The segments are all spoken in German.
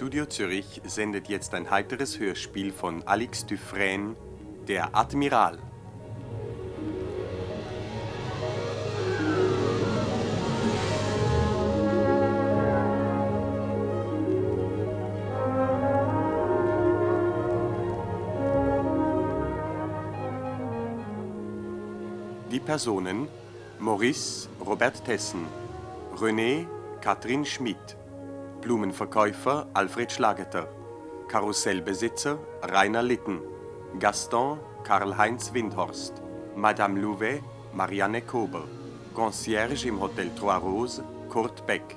Studio Zürich sendet jetzt ein heiteres Hörspiel von Alix Dufresne, Der Admiral. Die Personen Maurice Robert Tessen, René Katrin Schmidt, Blumenverkäufer Alfred Schlageter, Karussellbesitzer Rainer Litten, Gaston Karl-Heinz Windhorst, Madame Louvet Marianne Kober, Concierge im Hotel Trois Roses Kurt Beck.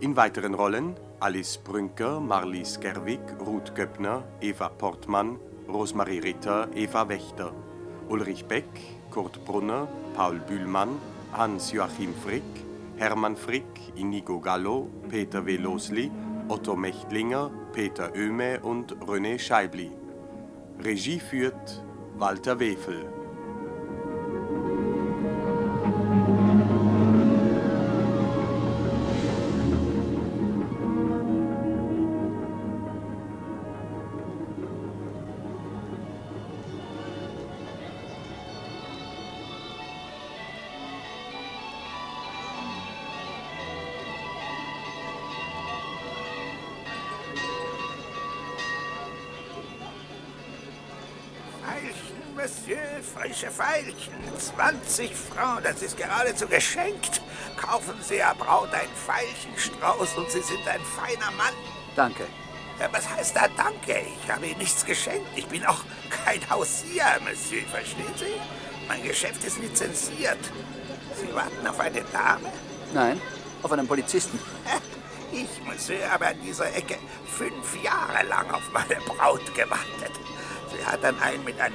In weiteren Rollen Alice Brünker, Marlies Gerwig, Ruth Göppner, Eva Portmann, Rosmarie Ritter, Eva Wächter, Ulrich Beck, Kurt Brunner, Paul Bühlmann, Hans-Joachim Frick, Hermann Frick, Inigo Gallo, Peter Velosli, Otto Mechtlinger, Peter Oehme und René Scheibli. Regie führt Walter Wefel. Frische Veilchen. 20 Francs, das ist geradezu geschenkt. Kaufen Sie, Herr Braut, einen Veilchenstrauß und Sie sind ein feiner Mann. Danke. Ja, was heißt da Danke? Ich habe Ihnen nichts geschenkt. Ich bin auch kein Hausier, Monsieur, verstehen Sie? Mein Geschäft ist lizenziert. Sie warten auf eine Dame? Nein, auf einen Polizisten. Ich, Monsieur, habe an dieser Ecke fünf Jahre lang auf meine Braut gewartet. Sie hat dann einen mit einem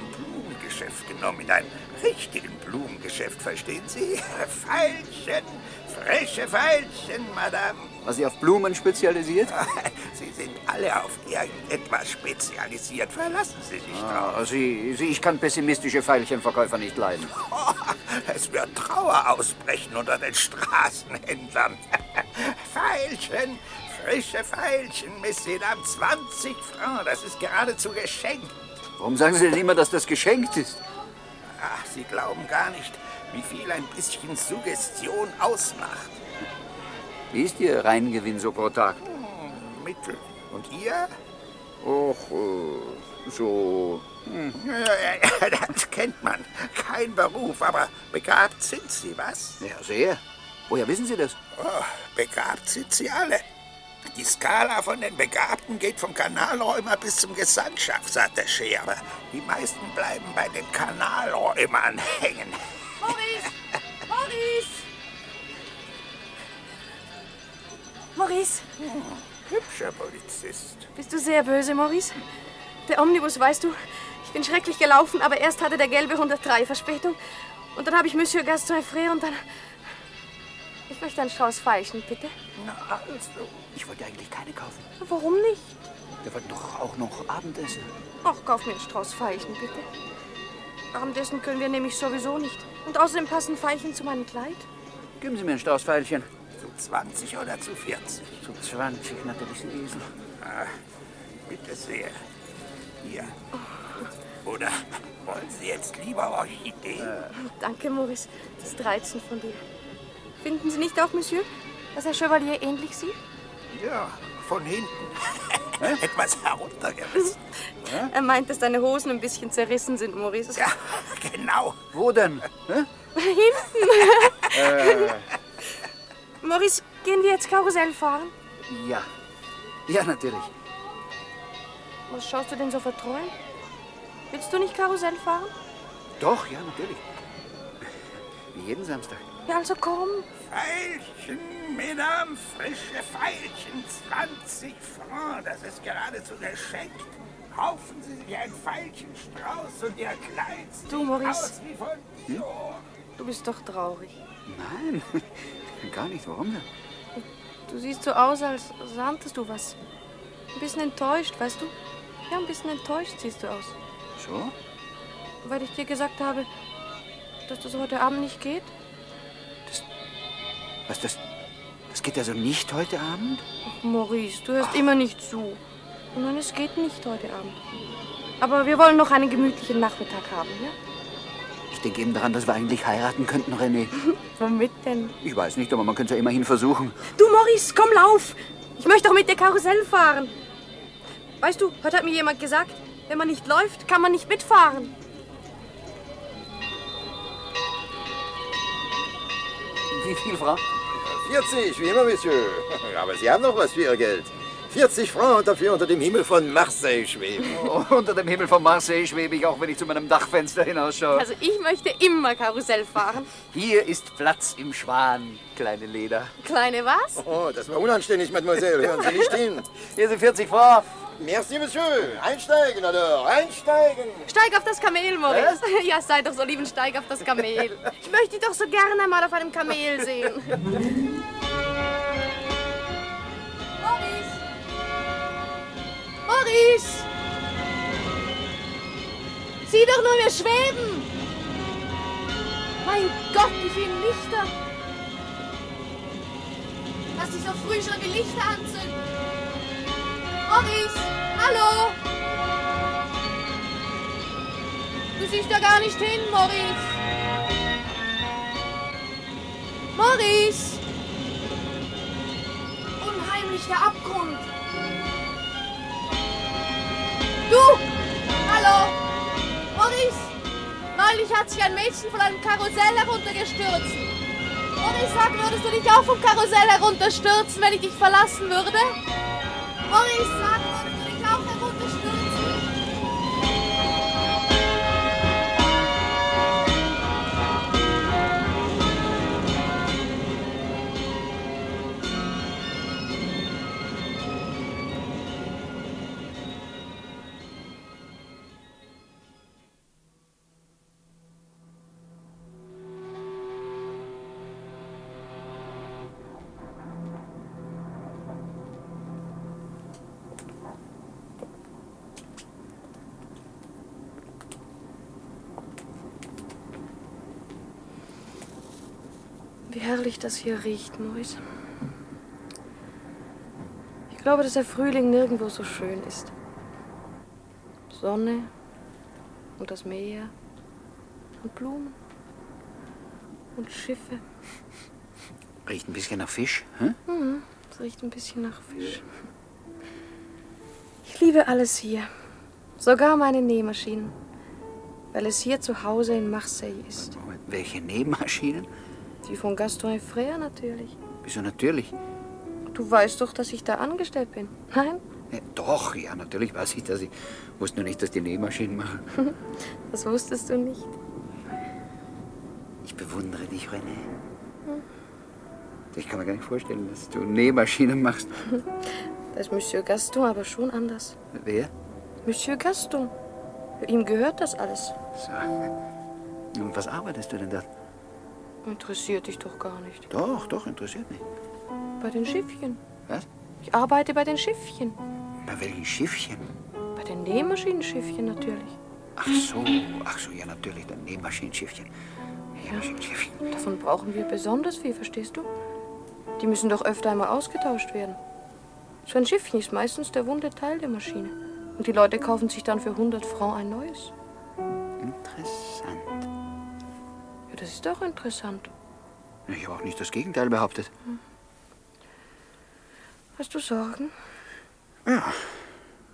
Blumengeschäft genommen, mit einem richtigen Blumengeschäft, verstehen Sie? Veilchen, frische Veilchen, Madame. War sie auf Blumen spezialisiert? Sie sind alle auf irgendetwas spezialisiert. Verlassen Sie sich drauf. Ah, sie, sie, ich kann pessimistische Veilchenverkäufer nicht leiden. Oh, es wird Trauer ausbrechen unter den Straßenhändlern. Veilchen, frische Veilchen, Monsieur, Dame, 20 Francs. Das ist geradezu geschenkt. Warum sagen Sie denn immer, dass das geschenkt ist? Ach, Sie glauben gar nicht, wie viel ein bisschen Suggestion ausmacht. Wie ist Ihr Reingewinn so pro Tag? Hm, Mittel. Und ihr? Och, äh, so. Hm. Das kennt man. Kein Beruf, aber begabt sind Sie, was? Ja, sehr. Woher wissen Sie das? Oh, begabt sind Sie alle. Die Skala von den Begabten geht vom Kanalräumer bis zum Gesandtschaftsattaché, aber die meisten bleiben bei den Kanalräumern hängen. Maurice! Maurice! Maurice, Hübscher Polizist. bist du sehr böse, Maurice? Der Omnibus, weißt du, ich bin schrecklich gelaufen, aber erst hatte der gelbe 103 Verspätung. Und dann habe ich Monsieur Gaston Frère und dann... Ich möchte einen Strauß Veilchen, bitte. Na, also. Ich wollte eigentlich keine kaufen. Warum nicht? Wir wollten doch auch noch Abendessen. Ach, kauf mir einen Strauß Veilchen, bitte. Abendessen können wir nämlich sowieso nicht. Und außerdem passen Veilchen zu meinem Kleid. Geben Sie mir einen Strauß Veilchen. Zu 20 oder zu 40? Zu 20 natürlich, Sie Esel. Ah, bitte sehr. Hier. Oder wollen Sie jetzt lieber Orchideen? Danke, Maurice. Das ist reizend von dir. Finden Sie nicht auch, Monsieur, dass Herr Chevalier ähnlich sieht? Ja, von hinten. Etwas heruntergerissen. Er meint, dass deine Hosen ein bisschen zerrissen sind, Maurice. Ja, genau. Wo denn? Hä? Hinten. Maurice, gehen wir jetzt Karussell fahren? Ja. Ja, natürlich. Was schaust du denn so verträumt? Willst du nicht Karussell fahren? Doch, ja, natürlich. Wie jeden Samstag. Ja, also komm. Veilchen, Mesdames, frische Veilchen, 20 Francs, das ist geradezu geschenkt. Kaufen Sie sich ein Veilchenstrauß und Ihr Kleid sieht Du, Maurice. aus wie von Dior. Du bist doch traurig. Nein, gar nicht. Warum denn? Du siehst so aus, als sahntest du was. Ein bisschen enttäuscht, weißt du? Ja, ein bisschen enttäuscht siehst du aus. So? Weil ich dir gesagt habe, dass das heute Abend nicht geht. Was, das, das geht also nicht heute Abend? Ach, Maurice, du hörst immer nicht zu. Nein, es geht nicht heute Abend. Aber wir wollen noch einen gemütlichen Nachmittag haben, ja? Ich denke eben daran, dass wir eigentlich heiraten könnten, René. Womit denn? Ich weiß nicht, aber man könnte es ja immerhin versuchen. Du, Maurice, komm, lauf! Ich möchte doch mit dir Karussell fahren. Weißt du, heute hat mir jemand gesagt, wenn man nicht läuft, kann man nicht mitfahren. Wie viel, Frau? 40, wie immer, Monsieur. Aber Sie haben noch was für Ihr Geld. 40 Francs und dafür unter dem Himmel von Marseille schweben. Oh, unter dem Himmel von Marseille schwebe ich, auch wenn ich zu meinem Dachfenster hinausschaue. Also ich möchte immer Karussell fahren. Hier ist Platz im Schwan, kleine Leder. Kleine was? Oh, das war unanständig, Mademoiselle. Hören Sie nicht hin. Hier sind 40 Francs. Merci, Monsieur. Einsteigen, oder? Einsteigen. Steig auf das Kamel, Maurice. Ja, sei doch so lieb und steig auf das Kamel. Ich möchte dich doch so gerne mal auf einem Kamel sehen. Maurice! Maurice! Sieh doch nur, wir schweben! Mein Gott, wie viele Lichter! Lass dich so früh schon die Lichter anzünden! Maurice! Hallo! Du siehst da gar nicht hin, Maurice! Maurice! Unheimlich der Abgrund! Du! Hallo! Maurice! Neulich hat sich ein Mädchen von einem Karussell heruntergestürzt. Maurice, sag, würdest du dich auch vom Karussell herunterstürzen, wenn ich dich verlassen würde? Maurice, sag, würdest Herrlich das hier riecht, Maurice. Ich glaube, dass der Frühling nirgendwo so schön ist. Sonne und das Meer und Blumen und Schiffe. Riecht ein bisschen nach Fisch. Hm? Mhm, es riecht ein bisschen nach Fisch. Ich liebe alles hier. Sogar meine Nähmaschinen. Weil es hier zu Hause in Marseille ist. Moment, welche Nähmaschinen? Die von Gaston Frère natürlich. Wieso natürlich? Du weißt doch, dass ich da angestellt bin. Nein? Ja, doch, ja, natürlich weiß ich das. Ich wusste nur nicht, dass die Nähmaschinen machen. Das wusstest du nicht. Ich bewundere dich, René. Ich kann mir gar nicht vorstellen, dass du Nähmaschinen machst. Da ist Monsieur Gaston aber schon anders. Wer? Monsieur Gaston. Ihm gehört das alles. So. Und was arbeitest du denn da? Interessiert dich doch gar nicht. Doch, doch, interessiert mich. Bei den Schiffchen. Was? Ich arbeite bei den Schiffchen. Bei welchen Schiffchen? Bei den Nähmaschinenschiffchen natürlich. Ach so, ach so, ja, natürlich, dann Nähmaschinenschiffchen. Nähmaschinenschiffchen. Davon brauchen wir besonders viel, verstehst du? Die müssen doch öfter einmal ausgetauscht werden. So ein Schiffchen ist meistens der wunde Teil der Maschine. Und die Leute kaufen sich dann für 100 Francs ein neues. Interessant. Ja, das ist doch interessant. Ich habe auch nicht das Gegenteil behauptet. Hast du Sorgen? Ja.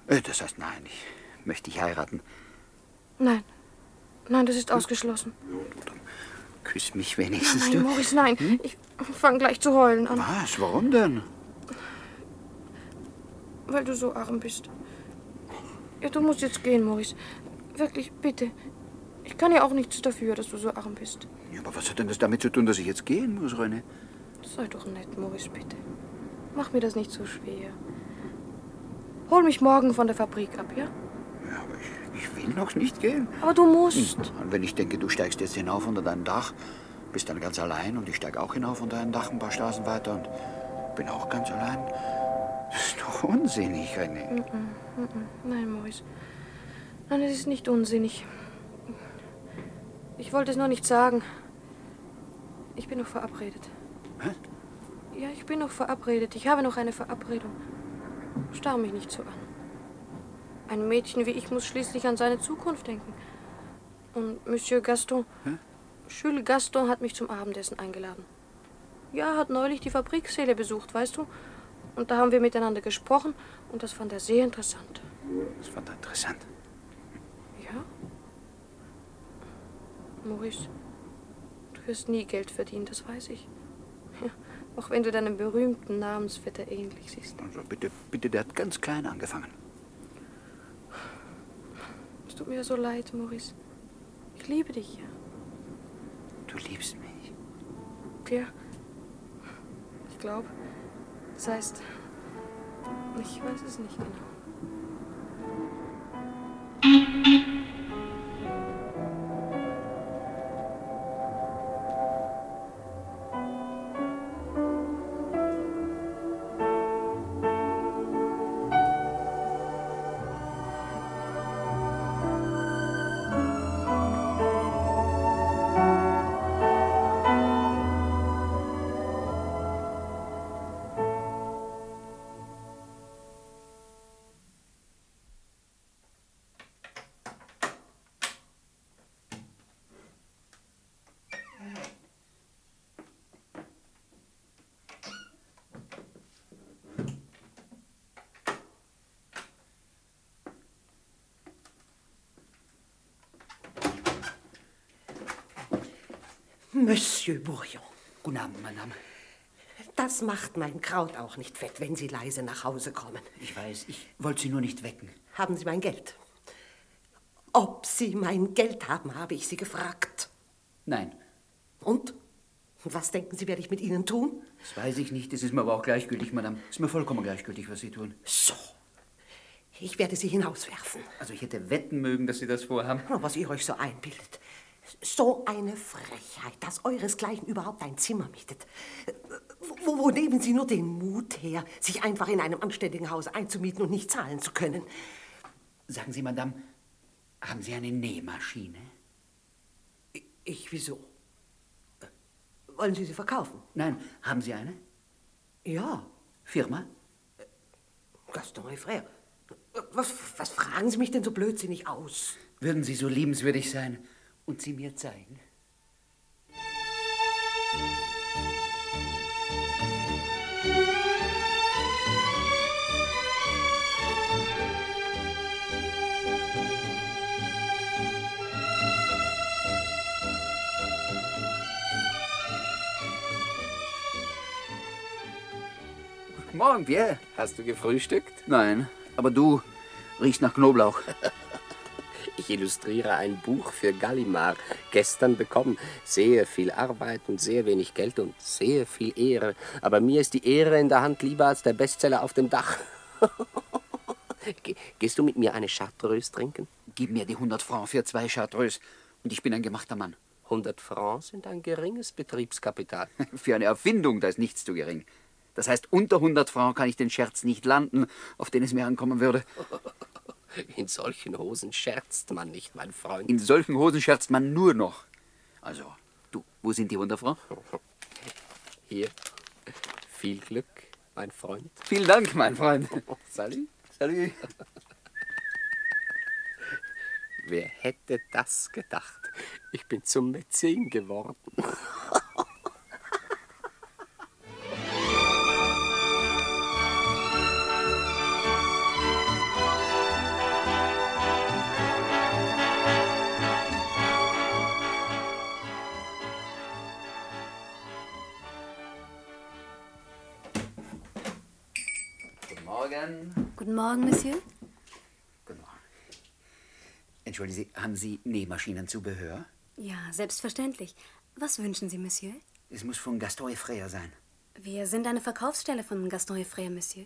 Äh, Das heißt, nein, ich möchte dich heiraten. Nein. Nein, das ist ausgeschlossen. Küss mich wenigstens, Nein, du. Maurice, nein. Ich fange gleich zu heulen an, Was? Warum denn? weil du so arm bist. Ja, du musst jetzt gehen, Maurice. Wirklich, bitte. Ich kann ja auch nichts dafür, dass du so arm bist. Ja, aber was hat denn das damit zu tun, dass ich jetzt gehen muss, René? Sei doch nett, Maurice, bitte. Mach mir das nicht so schwer. Hol mich morgen von der Fabrik ab, ja? Ja, aber ich, ich will noch nicht gehen. Aber du musst. Und wenn ich denke, du steigst jetzt hinauf unter dein Dach, bist dann ganz allein und ich steige auch hinauf unter ein Dach ein paar Straßen weiter und bin auch ganz allein. Das ist doch unsinnig, René. Mhm, mhm. Nein, Maurice. Nein, es ist nicht unsinnig. Ich wollte es nur nicht sagen. Ich bin noch verabredet. Was? Ja, ich bin noch verabredet. Ich habe noch eine Verabredung. Starr mich nicht so an. Ein Mädchen wie ich muss schließlich an seine Zukunft denken. Und Monsieur Gaston, Hä? Jules Gaston hat mich zum Abendessen eingeladen. Ja, hat neulich die Fabriksäle besucht, weißt du? Und da haben wir miteinander gesprochen und das fand er sehr interessant. Das fand er interessant. Ja? Maurice, du wirst nie Geld verdienen, das weiß ich. Ja, auch wenn du deinem berühmten Namensvetter ähnlich siehst. Also bitte, bitte, der hat ganz klein angefangen. Es tut mir so leid, Maurice. Ich liebe dich ja. Du liebst mich. Ja. Ich glaube. Das heißt, ich weiß es nicht genau. Monsieur Bourillon. Guten Abend, Madame. Das macht mein Kraut auch nicht fett, wenn Sie leise nach Hause kommen. Ich weiß, ich wollte Sie nur nicht wecken. Haben Sie mein Geld? Ob Sie mein Geld haben, habe ich Sie gefragt. Nein, Und? Was denken Sie, werde ich mit Ihnen tun? das weiß ich nicht. Das ist mir aber auch gleichgültig, Madame. Ist mir vollkommen gleichgültig, was Sie tun. So. Ich werde Sie hinauswerfen. Also ich hätte wetten mögen, dass Sie das vorhaben. Oh, Was ihr euch so einbildet. So eine Frechheit, dass euresgleichen überhaupt ein Zimmer mietet. Wo, wo nehmen Sie nur den Mut her, sich einfach in einem anständigen Haus einzumieten und nicht zahlen zu können? Sagen Sie, Madame, haben Sie eine Nähmaschine? Ich, wieso? Wollen Sie sie verkaufen? Nein, haben Sie eine? Ja, Firma? Gaston et Frère. Was, was fragen Sie mich denn so blödsinnig aus? Würden Sie so liebenswürdig sein und sie mir zeigen? Guten Morgen, Pierre. Hast du gefrühstückt? Nein, aber du riechst nach Knoblauch. Ich illustriere ein Buch für Gallimard. Gestern bekommen. Sehr viel Arbeit und sehr wenig Geld und sehr viel Ehre. Aber mir ist die Ehre in der Hand lieber als der Bestseller auf dem Dach. Ge- Gehst du mit mir eine Chartreuse trinken? Gib mir die 100 Francs für zwei Chartreuse und ich bin ein gemachter Mann. 100 Francs sind ein geringes Betriebskapital. Für eine Erfindung, da ist nichts zu gering. Das heißt, unter 100 Francs kann ich den Scherz nicht landen, auf den es mir ankommen würde. In solchen Hosen scherzt man nicht, mein Freund. In solchen Hosen scherzt man nur noch. Also, du, wo sind die 100 Francs? Hier. Viel Glück, mein Freund. Vielen Dank, mein Freund. Salut. Salut. Wer hätte das gedacht? Ich bin zum Mäzen geworden. Guten Morgen. Guten Morgen, Monsieur. Guten Morgen. Entschuldigen Sie, haben Sie Nähmaschinenzubehör? Ja, selbstverständlich. Was wünschen Sie, Monsieur? Es muss von Gaston et Frère sein. Wir sind eine Verkaufsstelle von Gaston et Frère, Monsieur.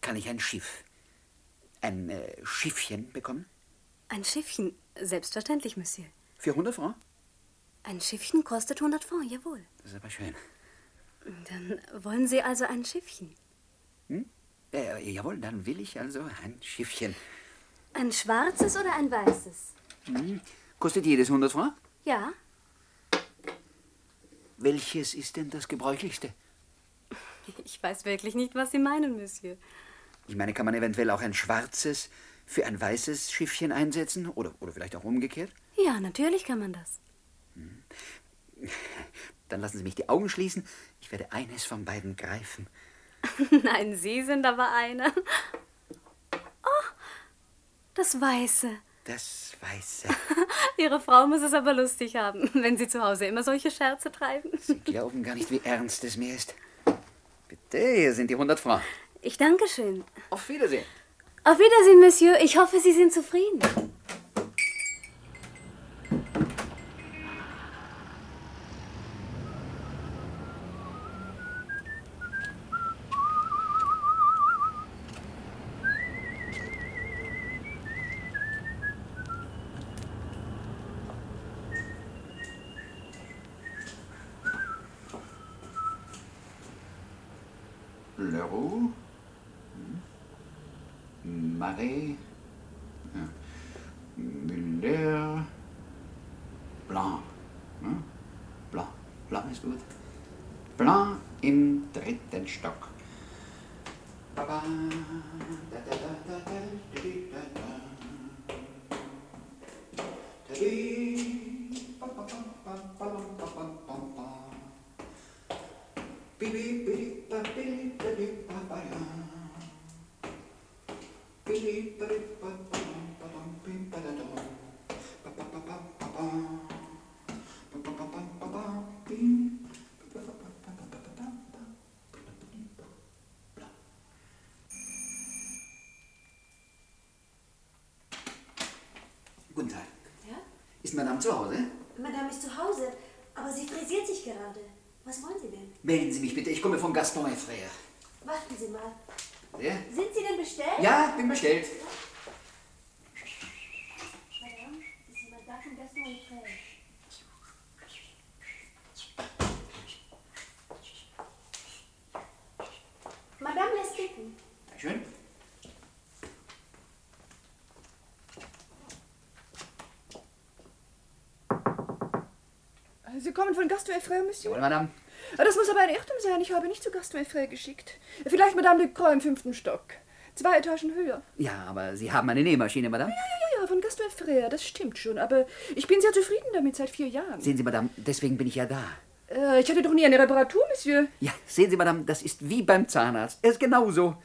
Kann ich ein Schiff, ein äh, Schiffchen bekommen? Ein Schiffchen, selbstverständlich, Monsieur. Für 100 Francs? Ein Schiffchen kostet 100 Francs, jawohl. Das ist aber schön. Dann wollen Sie also ein Schiffchen. Äh, jawohl, dann will ich also ein Schiffchen. Ein schwarzes oder ein weißes? Hm. Kostet jedes 100 Francs? Ja, Welches ist denn das gebräuchlichste? Ich weiß wirklich nicht, was Sie meinen, Monsieur. Ich meine, kann man eventuell auch ein schwarzes für ein weißes Schiffchen einsetzen? Oder, oder vielleicht auch umgekehrt? Ja, natürlich kann man das. Dann lassen Sie mich die Augen schließen. Ich werde eines von beiden greifen. Nein, Sie sind aber einer. Oh, das Weiße. Das Weiße. Ihre Frau muss es aber lustig haben, wenn Sie zu Hause immer solche Scherze treiben. Sie glauben gar nicht, wie ernst es mir ist. Bitte, hier sind die 100 Francs. Ich danke schön. Auf Wiedersehen. Auf Wiedersehen, Monsieur. Ich hoffe, Sie sind zufrieden. Madame zu Hause? Madame ist zu Hause, aber sie frisiert sich gerade. Was wollen Sie denn? Melden Sie mich bitte, ich komme von Gaston Frère. Warten Sie mal. Ja? Sind Sie denn bestellt? Ja, bin bestellt. Madame, ist jemand da von Gaston Frère? Madame lässt bitten. Dankeschön. Sie kommen von Monsieur? Jawohl, Madame. Das muss aber ein Irrtum sein. Ich habe nicht zu Gaston Frère geschickt. Vielleicht Madame de Croix im fünften Stock. Zwei Etagen höher. Ja, aber Sie haben eine Nähmaschine, Madame. Ja, ja, ja, von Gaston Frère, das stimmt schon. Aber ich bin sehr zufrieden damit seit vier Jahren. Sehen Sie, Madame, deswegen bin ich ja da. Äh, ich hatte doch nie eine Reparatur, Monsieur. Ja, sehen Sie, Madame, das ist wie beim Zahnarzt. Er ist genauso.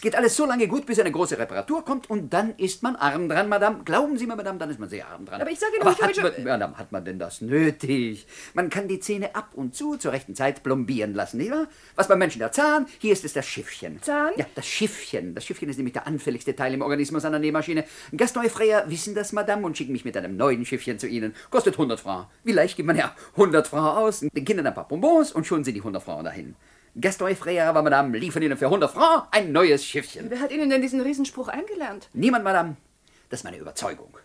Es geht alles so lange gut, bis eine große Reparatur kommt und dann ist man arm dran, Madame. Glauben Sie mir, Madame, dann ist man sehr arm dran. Aber ich sage Ihnen, ich habe hat schon... man, Madame, hat man denn das nötig? Man kann die Zähne ab und zu zur rechten Zeit plombieren lassen, nicht wahr? Was beim Menschen der Zahn, hier ist es das Schiffchen. Zahn? Ja, das Schiffchen. Das Schiffchen ist nämlich der anfälligste Teil im Organismus einer Nähmaschine. Gaston Freyer wissen das, Madame, und schicken mich mit einem neuen Schiffchen zu Ihnen. Kostet 100 Francs. Wie leicht gibt man ja 100 Francs aus? Den Kindern ein paar Bonbons und schon sind die 100 Francs dahin. Gaston Freyer, aber Madame, liefern Ihnen für 100 Francs ein neues Schiffchen. Wer hat Ihnen denn diesen Riesenspruch eingelernt? Niemand, Madame. Das ist meine Überzeugung.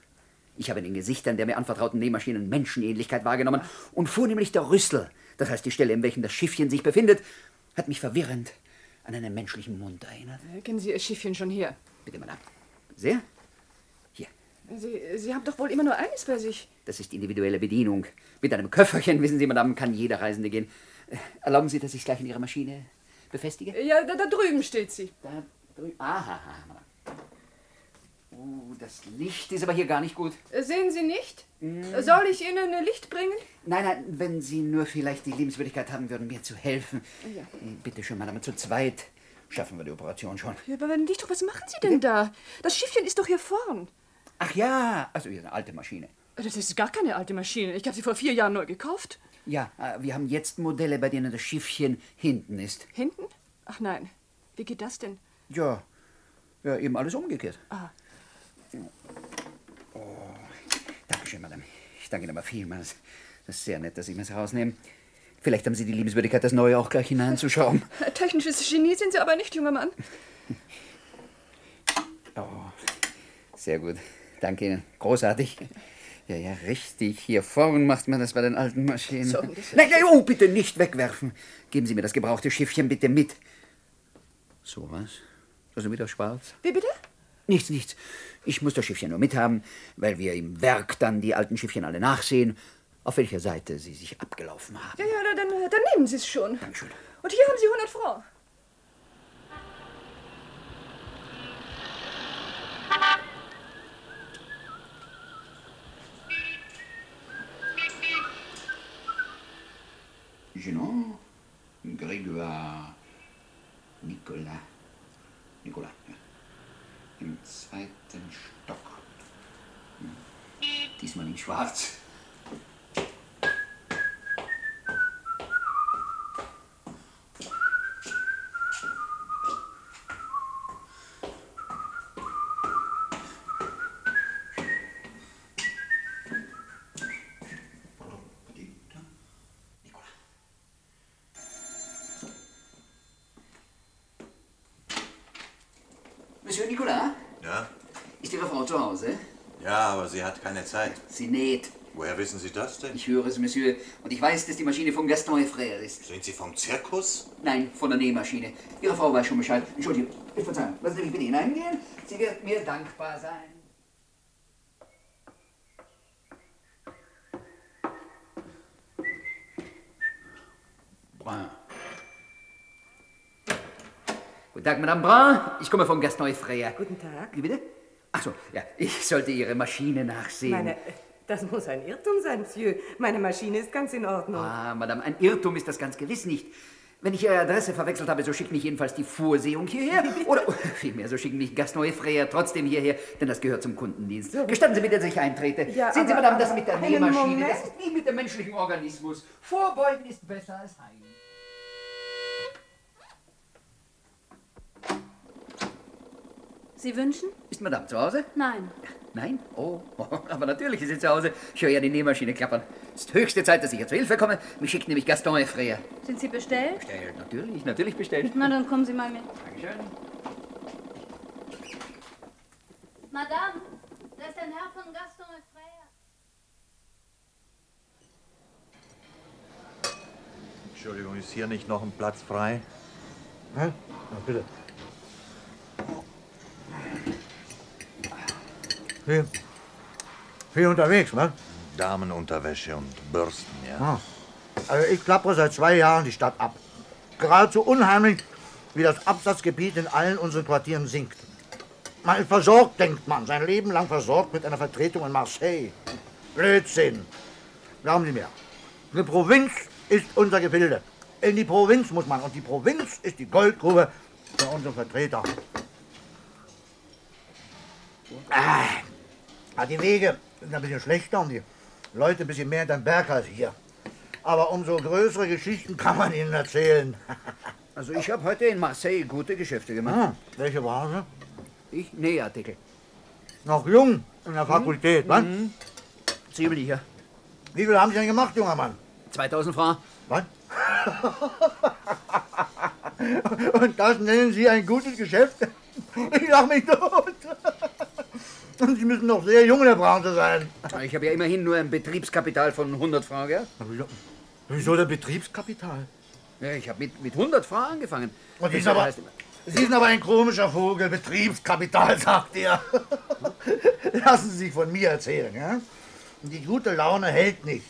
Ich habe in den Gesichtern der mir anvertrauten Nähmaschinen Menschenähnlichkeit wahrgenommen und vornehmlich der Rüssel, das heißt die Stelle, in welchem das Schiffchen sich befindet, hat mich verwirrend an einen menschlichen Mund erinnert. Äh, Kennen Sie Ihr Schiffchen schon hier? Bitte, Madame. Sehr? Sie, Sie haben doch wohl immer nur eines bei sich. Das ist individuelle Bedienung. Mit einem Köfferchen, wissen Sie, Madame, kann jeder Reisende gehen. Erlauben Sie, dass ich gleich in Ihre Maschine befestige? Ja, da, da drüben steht sie. Da drüben. Aha. Oh, das Licht ist aber hier gar nicht gut. Sehen Sie nicht? Soll ich Ihnen ein Licht bringen? Nein, nein, wenn Sie nur vielleicht die Liebenswürdigkeit haben würden, mir zu helfen. Ja. Bitte schön, Madame, zu zweit schaffen wir die Operation schon. Ja, aber wenn nicht, doch, was machen Sie denn da? Das Schiffchen ist doch hier vorn. Ach ja, also eine alte Maschine. Das ist gar keine alte Maschine. Ich habe sie vor vier Jahren neu gekauft. Ja, äh, wir haben jetzt Modelle, bei denen das Schiffchen hinten ist. Hinten? Ach nein. Wie geht das denn? Ja, ja eben alles umgekehrt. Ah. Oh, Dankeschön, Madame. Ich danke Ihnen aber vielmals. Das ist sehr nett, dass Sie mir das rausnehmen. Vielleicht haben Sie die Liebenswürdigkeit, das Neue auch gleich hineinzuschrauben. Technisches Genie sind Sie aber nicht, junger Mann. Oh, sehr gut. Danke Ihnen. Großartig. Ja, ja, richtig. Hier vorn macht man das bei den alten Maschinen. Das- nein, nein, oh, bitte nicht wegwerfen. Geben Sie mir das gebrauchte Schiffchen bitte mit. So was? Also wieder schwarz? Wie bitte? Nichts, nichts. Ich muss das Schiffchen nur mithaben, weil wir im Werk dann die alten Schiffchen alle nachsehen, auf welcher Seite sie sich abgelaufen haben. Ja, ja, dann, dann nehmen Sie es schon. Dankeschön. Und hier haben Sie 100 Francs. Jean, Grégoire, Nicolas. Nicolas. Im zweiten Stock. Diesmal in Schwarz. Monsieur Nicolas, Ja? ist Ihre Frau zu Hause? Ja, aber sie hat keine Zeit. Sie näht. Woher wissen Sie das denn? Ich höre es, Monsieur. Und ich weiß, dass die Maschine von Gaston Frère ist. Sind Sie vom Zirkus? Nein, von der Nähmaschine. Ihre Frau weiß schon Bescheid. Entschuldigung, ich verzeihe. Lassen Sie mich bitte hineingehen. Sie wird mir dankbar sein. Brun. Guten Tag, Madame Brun. Ich komme von Gaston Frère. Guten Tag. Wie bitte? Ach so, ja, ich sollte Ihre Maschine nachsehen. Meine, das muss ein Irrtum sein, Monsieur. Meine Maschine ist ganz in Ordnung. Ah, Madame, ein Irrtum ist das ganz gewiss nicht. Wenn ich Ihre Adresse verwechselt habe, so schickt mich jedenfalls die Vorsehung hierher. Oder vielmehr, so schicken mich Gaston Frère trotzdem hierher, denn das gehört zum Kundendienst. Gestatten Sie bitte, dass ich eintrete. Ja, Sehen Sie, aber- Madame, das mit der Nähmaschine, das ist wie mit dem menschlichen Organismus. Vorbeugen ist besser als heilen. Sie wünschen? Ist Madame zu Hause? Nein. Nein? Oh, aber natürlich ist sie zu Hause. Ich höre ja die Nähmaschine klappern. Es ist höchste Zeit, dass ich ihr zu Hilfe komme. Mich schickt nämlich Gaston Frère. Sind Sie bestellt? Bestellt, natürlich, natürlich bestellt. Na, dann kommen Sie mal mit. Dankeschön. Madame, da ist ein Herr von Gaston Frère. Entschuldigung, ist hier nicht noch ein Platz frei? Hä? Na, bitte. Viel, viel unterwegs, ne? Damenunterwäsche und Bürsten, ja. Ah. Also ich klappere seit zwei Jahren die Stadt ab. Geradezu unheimlich, wie das Absatzgebiet in allen unseren Quartieren sinkt. Man ist versorgt, denkt man, sein Leben lang versorgt mit einer Vertretung in Marseille. Blödsinn. Glauben Sie mir, eine Provinz ist unser Gefilde. In die Provinz muss man und die Provinz ist die Goldgrube für unsere Vertreter. Ah, ah, die Wege sind ein bisschen schlechter und die Leute ein bisschen mehr hinterm Berg als hier. Aber umso größere Geschichten kann man ihnen erzählen. Also ich habe heute in Marseille gute Geschäfte gemacht. Ah, welche Branche? Ich Nähartikel. Noch jung in der Fakultät, was? Mhm. Zwiebel hier. Wie viel haben Sie denn gemacht, junger Mann? 2000 Francs. Was? Und das nennen Sie ein gutes Geschäft? Ich lach mich tot. Und Sie müssen noch sehr jung in der Branche sein. Ich habe ja immerhin nur ein Betriebskapital von 100 Francs, ja? Wieso, wieso der Betriebskapital? Ja, ich habe mit, mit 100 Francs angefangen. Und Sie Das sind, aber, heißt- Sie sind aber ein komischer Vogel. Betriebskapital, sagt er. Lassen Sie sich von mir erzählen, ja? Die gute Laune hält nicht.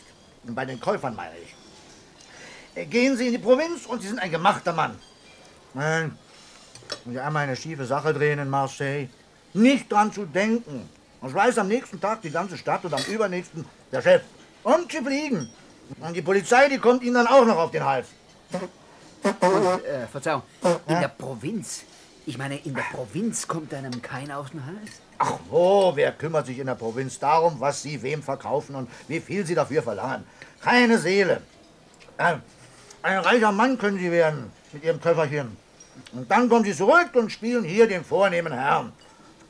Und bei den Käufern meine ich. Äh, Gehen Sie in die Provinz und Sie sind ein gemachter Mann. Nein, Sie einmal eine schiefe Sache drehen in Marseille, nicht dran zu denken. Das weiß am nächsten Tag die ganze Stadt und am übernächsten der Chef. Und Sie fliegen. Und die Polizei, die kommt Ihnen dann auch noch auf den Hals. Und, äh, Verzeihung, in der Provinz. Ich meine, in der Provinz kommt einem keiner auf den Hals. Ach wo, wer kümmert sich in der Provinz darum, was Sie wem verkaufen und wie viel Sie dafür verlangen? Keine Seele. Ein, ein reicher Mann können Sie werden mit Ihrem Köfferchen. Und dann kommen Sie zurück und spielen hier den vornehmen Herrn.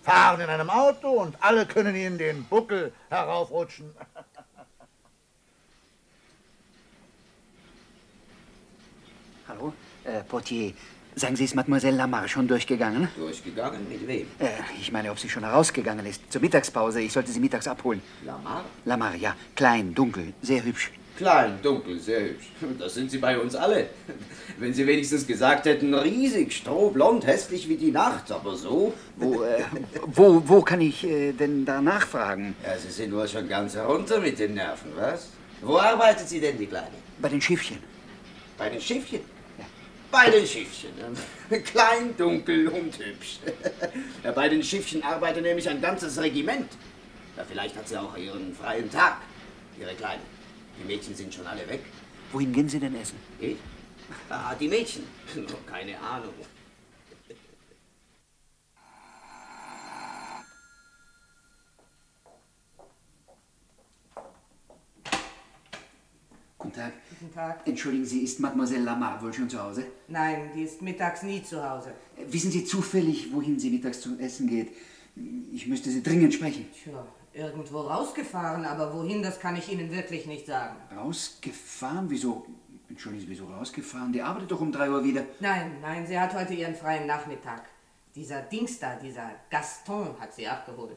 Fahren in einem Auto und alle können Ihnen den Buckel heraufrutschen. Hallo, äh, Portier. Sagen Sie, ist Mademoiselle Lamar schon durchgegangen? Durchgegangen? Mit wem? Äh, ich meine, ob sie schon herausgegangen ist. Zur Mittagspause. Ich sollte sie mittags abholen. Lamar? Lamar, ja. Klein, dunkel, sehr hübsch. Klein, dunkel, sehr hübsch. Das sind sie bei uns alle. Wenn sie wenigstens gesagt hätten, riesig, strohblond, hässlich wie die Nacht, aber so. Wo, äh, wo, wo kann ich äh, denn da nachfragen? Ja, Sie sind wohl schon ganz herunter mit den Nerven, was? Wo arbeitet sie denn, die Kleine? Bei den Schiffchen. Bei den Schiffchen? Bei den Schiffchen. ne? Klein, dunkel und hübsch. Ja, bei den Schiffchen arbeitet nämlich ein ganzes Regiment. Ja, vielleicht hat sie auch ihren freien Tag, ihre Kleine. Die Mädchen sind schon alle weg. Wohin gehen Sie denn essen? Ich? Ah, die Mädchen. Keine Ahnung. Guten Tag. Guten Tag. Entschuldigen Sie, ist Mademoiselle Lamar wohl schon zu Hause? Nein, die ist mittags nie zu Hause. Wissen Sie zufällig, wohin sie mittags zum Essen geht? Ich müsste sie dringend sprechen. Tja, irgendwo rausgefahren, aber wohin, das kann ich Ihnen wirklich nicht sagen. Rausgefahren? Wieso? Entschuldigen Sie, wieso rausgefahren? Die arbeitet doch um drei Uhr wieder. Nein, nein, sie hat heute ihren freien Nachmittag. Dieser Dings da, dieser Gaston hat sie abgeholt.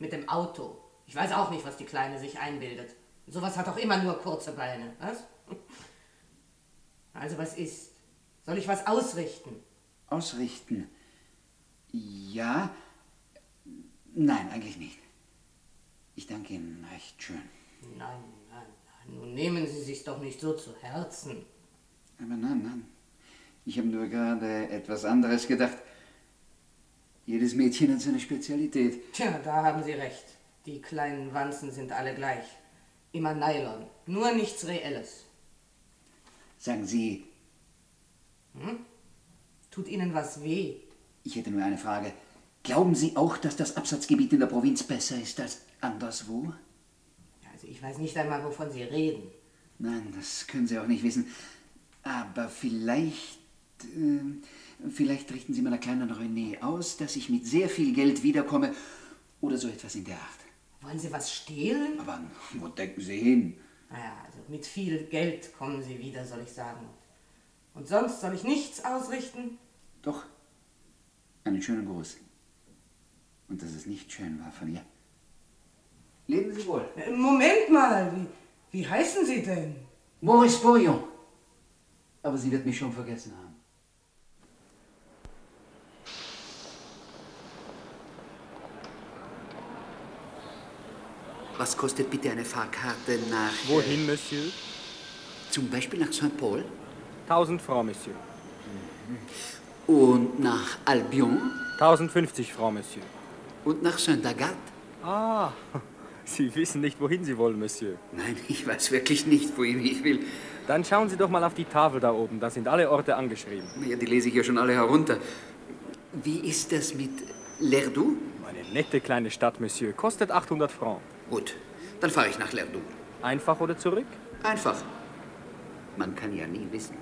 Mit dem Auto. Ich weiß auch nicht, was die Kleine sich einbildet. Sowas hat doch immer nur kurze Beine, was? Also was ist? Soll ich was ausrichten? Ausrichten? Ja? Nein, eigentlich nicht. Ich danke Ihnen recht schön. Nein. Nun nehmen Sie sich doch nicht so zu Herzen. Aber nein, nein. Ich habe nur gerade etwas anderes gedacht. Jedes Mädchen hat seine Spezialität. Tja, da haben Sie recht. Die kleinen Wanzen sind alle gleich. Immer Nylon. Nur nichts Reelles. Sagen Sie, Hm? Tut Ihnen was weh? ich hätte nur eine Frage. Glauben Sie auch, dass das Absatzgebiet in der Provinz besser ist als anderswo? Also ich weiß nicht einmal, wovon Sie reden. Nein, das können Sie auch nicht wissen. Aber vielleicht. Äh, vielleicht richten Sie meiner kleinen Renée aus, dass ich mit sehr viel Geld wiederkomme. Oder so etwas in der Art. Wollen Sie was stehlen? Aber wo denken Sie hin? Naja, also mit viel Geld kommen Sie wieder, soll ich sagen. Und sonst soll ich nichts ausrichten? Doch. Einen schönen Gruß. Und dass es nicht schön war von ihr. Leben Sie wohl. Äh, Moment mal, wie, wie heißen Sie denn? Maurice Bourillon. Aber sie wird mich schon vergessen haben. Was kostet bitte eine Fahrkarte nach... Wohin, Monsieur? Zum Beispiel nach St. Paul 1000 Francs, Monsieur. und nach Albion 1050 Francs, Monsieur. und nach Saint-Agathe. Ah, Sie wissen nicht, wohin Sie wollen, Monsieur. Nein, ich weiß wirklich nicht, wohin ich will. Dann schauen Sie doch mal auf die Tafel da oben. Da sind alle Orte angeschrieben. Ja, die lese ich ja schon alle herunter. Wie ist das mit Lerdoux? Eine nette kleine Stadt, Monsieur. Kostet 800 Francs. Gut, dann fahre ich nach Lerdoux. Einfach oder zurück? Einfach. Man kann ja nie wissen.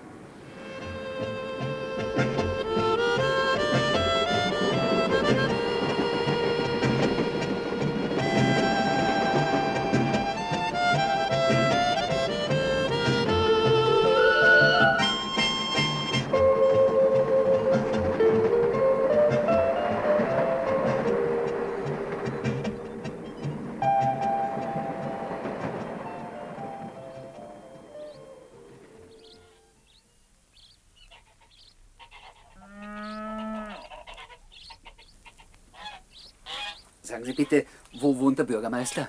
Bürgermeister?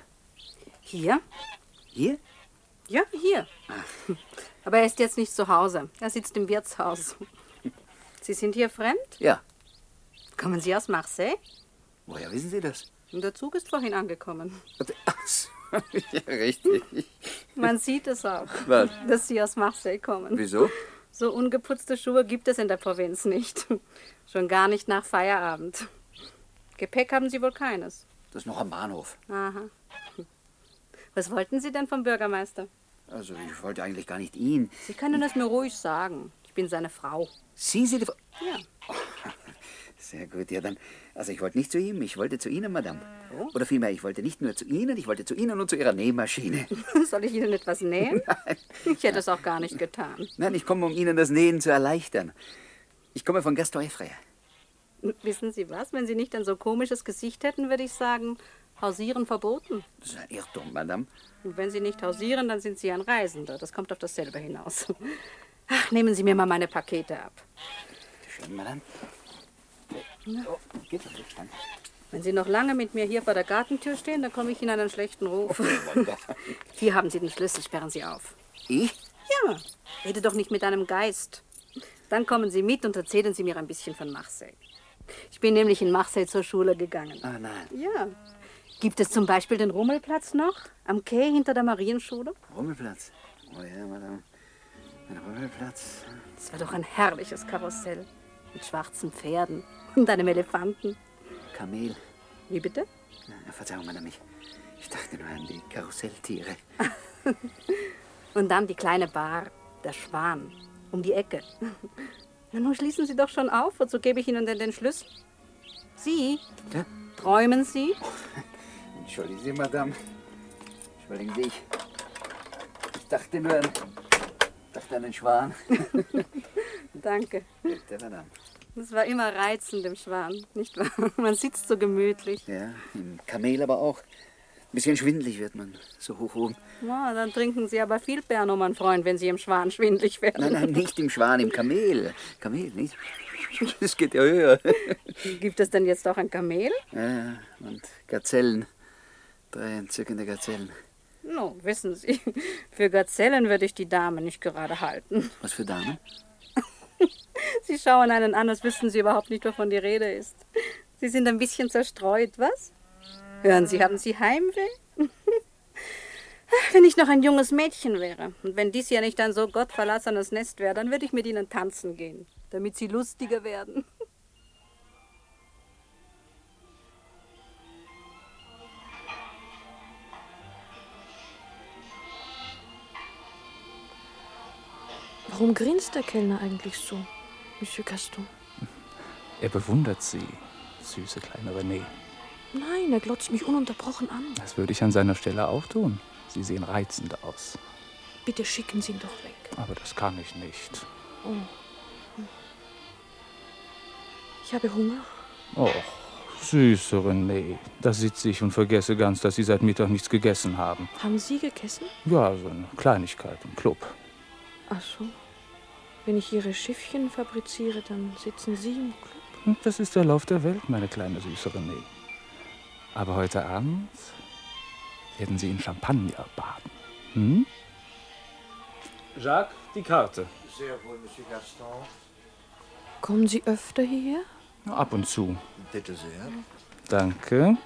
Hier? Hier? Ja, hier. Aber er ist jetzt nicht zu Hause. Er sitzt im Wirtshaus. Sie sind hier fremd? Ja. Kommen Sie aus Marseille? Woher wissen Sie das? Der Zug ist vorhin angekommen. Ach so, ja, richtig. Man sieht es auch, Was? dass Sie aus Marseille kommen. Wieso? So ungeputzte Schuhe gibt es in der Provinz nicht. Schon gar nicht nach Feierabend. Gepäck haben Sie wohl keines. Das ist noch am Bahnhof. Aha. Was wollten Sie denn vom Bürgermeister? Also, ich wollte eigentlich gar nicht ihn. Sie können es mir ruhig sagen. Ich bin seine Frau. Sie sind die Frau. Ja. Sehr gut, ja dann. Also, ich wollte nicht zu ihm, ich wollte zu Ihnen, Madame. Oder vielmehr, ich wollte nicht nur zu Ihnen, ich wollte zu Ihnen und zu Ihrer Nähmaschine. Soll ich Ihnen etwas nähen? Ich hätte es auch gar nicht getan. Nein, ich komme, um Ihnen das Nähen zu erleichtern. Ich komme von Gaston Effrayer. Wissen Sie was? Wenn Sie nicht ein so komisches Gesicht hätten, würde ich sagen, hausieren verboten. Das ist ein Irrtum, Madame. Und wenn Sie nicht hausieren, dann sind Sie ein Reisender. Das kommt auf dasselbe hinaus. Ach, nehmen Sie mir mal meine Pakete ab. Schön, Madame. Oh, geht nicht. Danke. Wenn Sie noch lange mit mir hier vor der Gartentür stehen, dann komme ich in einen schlechten Ruf. Hier haben Sie den Schlüssel, sperren Sie auf. Ich? Ja, rede doch nicht mit einem Geist. Dann kommen Sie mit und erzählen Sie mir ein bisschen von Marseille. Ich bin nämlich in Marseille zur Schule gegangen. Ah, nein. Ja. Gibt es zum Beispiel den Rummelplatz noch? Am Quai hinter der Marienschule? Rummelplatz. Oh ja, Madame. Ein Rummelplatz. Das war doch ein herrliches Karussell. Mit schwarzen Pferden und einem Elefanten. Kamel. Wie bitte? Na, Verzeihung, Madame, ich, ich dachte nur an die Karusselltiere. Und dann die kleine Bar, der Schwan, um die Ecke. Na, nun schließen Sie doch schon auf, wozu gebe ich Ihnen denn den Schlüssel? Sie? Ja? Träumen Sie? Entschuldigen Sie, Madame. Entschuldigen Sie, ich, ich dachte nur an, dachte an den Schwan. Danke. Bitte, Madame. Das war immer reizend im Schwan, nicht wahr? Man sitzt so gemütlich. Ja, im Kamel aber auch. Ein bisschen schwindlig wird man, so hoch oben. Na, dann trinken Sie aber viel Perno, mein Freund, wenn Sie im Schwan schwindlig werden. Nein, nein, nicht im Schwan, im Kamel. Kamel, nicht? Das geht ja höher. Gibt es denn jetzt auch ein Kamel? Ja, ja, und Gazellen. Drei entzückende Gazellen. No, wissen Sie, für Gazellen würde ich die Dame nicht gerade halten. Was für Damen? Sie schauen einen an, als wüssten Sie überhaupt nicht, wovon die Rede ist. Sie sind ein bisschen zerstreut, was? Hören Sie, haben Sie Heimweh? Wenn ich noch ein junges Mädchen wäre und wenn dies hier nicht ein so gottverlassenes Nest wäre, dann würde ich mit Ihnen tanzen gehen, damit Sie lustiger werden. Warum grinst der Kellner eigentlich so, Monsieur Gaston? Er bewundert Sie, süße kleine Renée. Nein, er glotzt mich ununterbrochen an. Das würde ich an seiner Stelle auch tun. Sie sehen reizend aus. Bitte schicken Sie ihn doch weg. Aber das kann ich nicht. Oh. Ich habe Hunger. Och, süße Renée. Da sitze ich und vergesse ganz, dass Sie seit Mittag nichts gegessen haben. Haben Sie gegessen? Ja, so eine Kleinigkeit im Club. Ach so. Wenn ich Ihre Schiffchen fabriziere, dann sitzen Sie im Club. Hm, Das ist der Lauf der Welt, meine kleine süße Renée. Aber heute Abend werden Sie in Champagner baden. Hm? Jacques, die Karte. Sehr wohl, Monsieur Gaston. Kommen Sie öfter hierher? Ab und zu. Bitte sehr. Danke.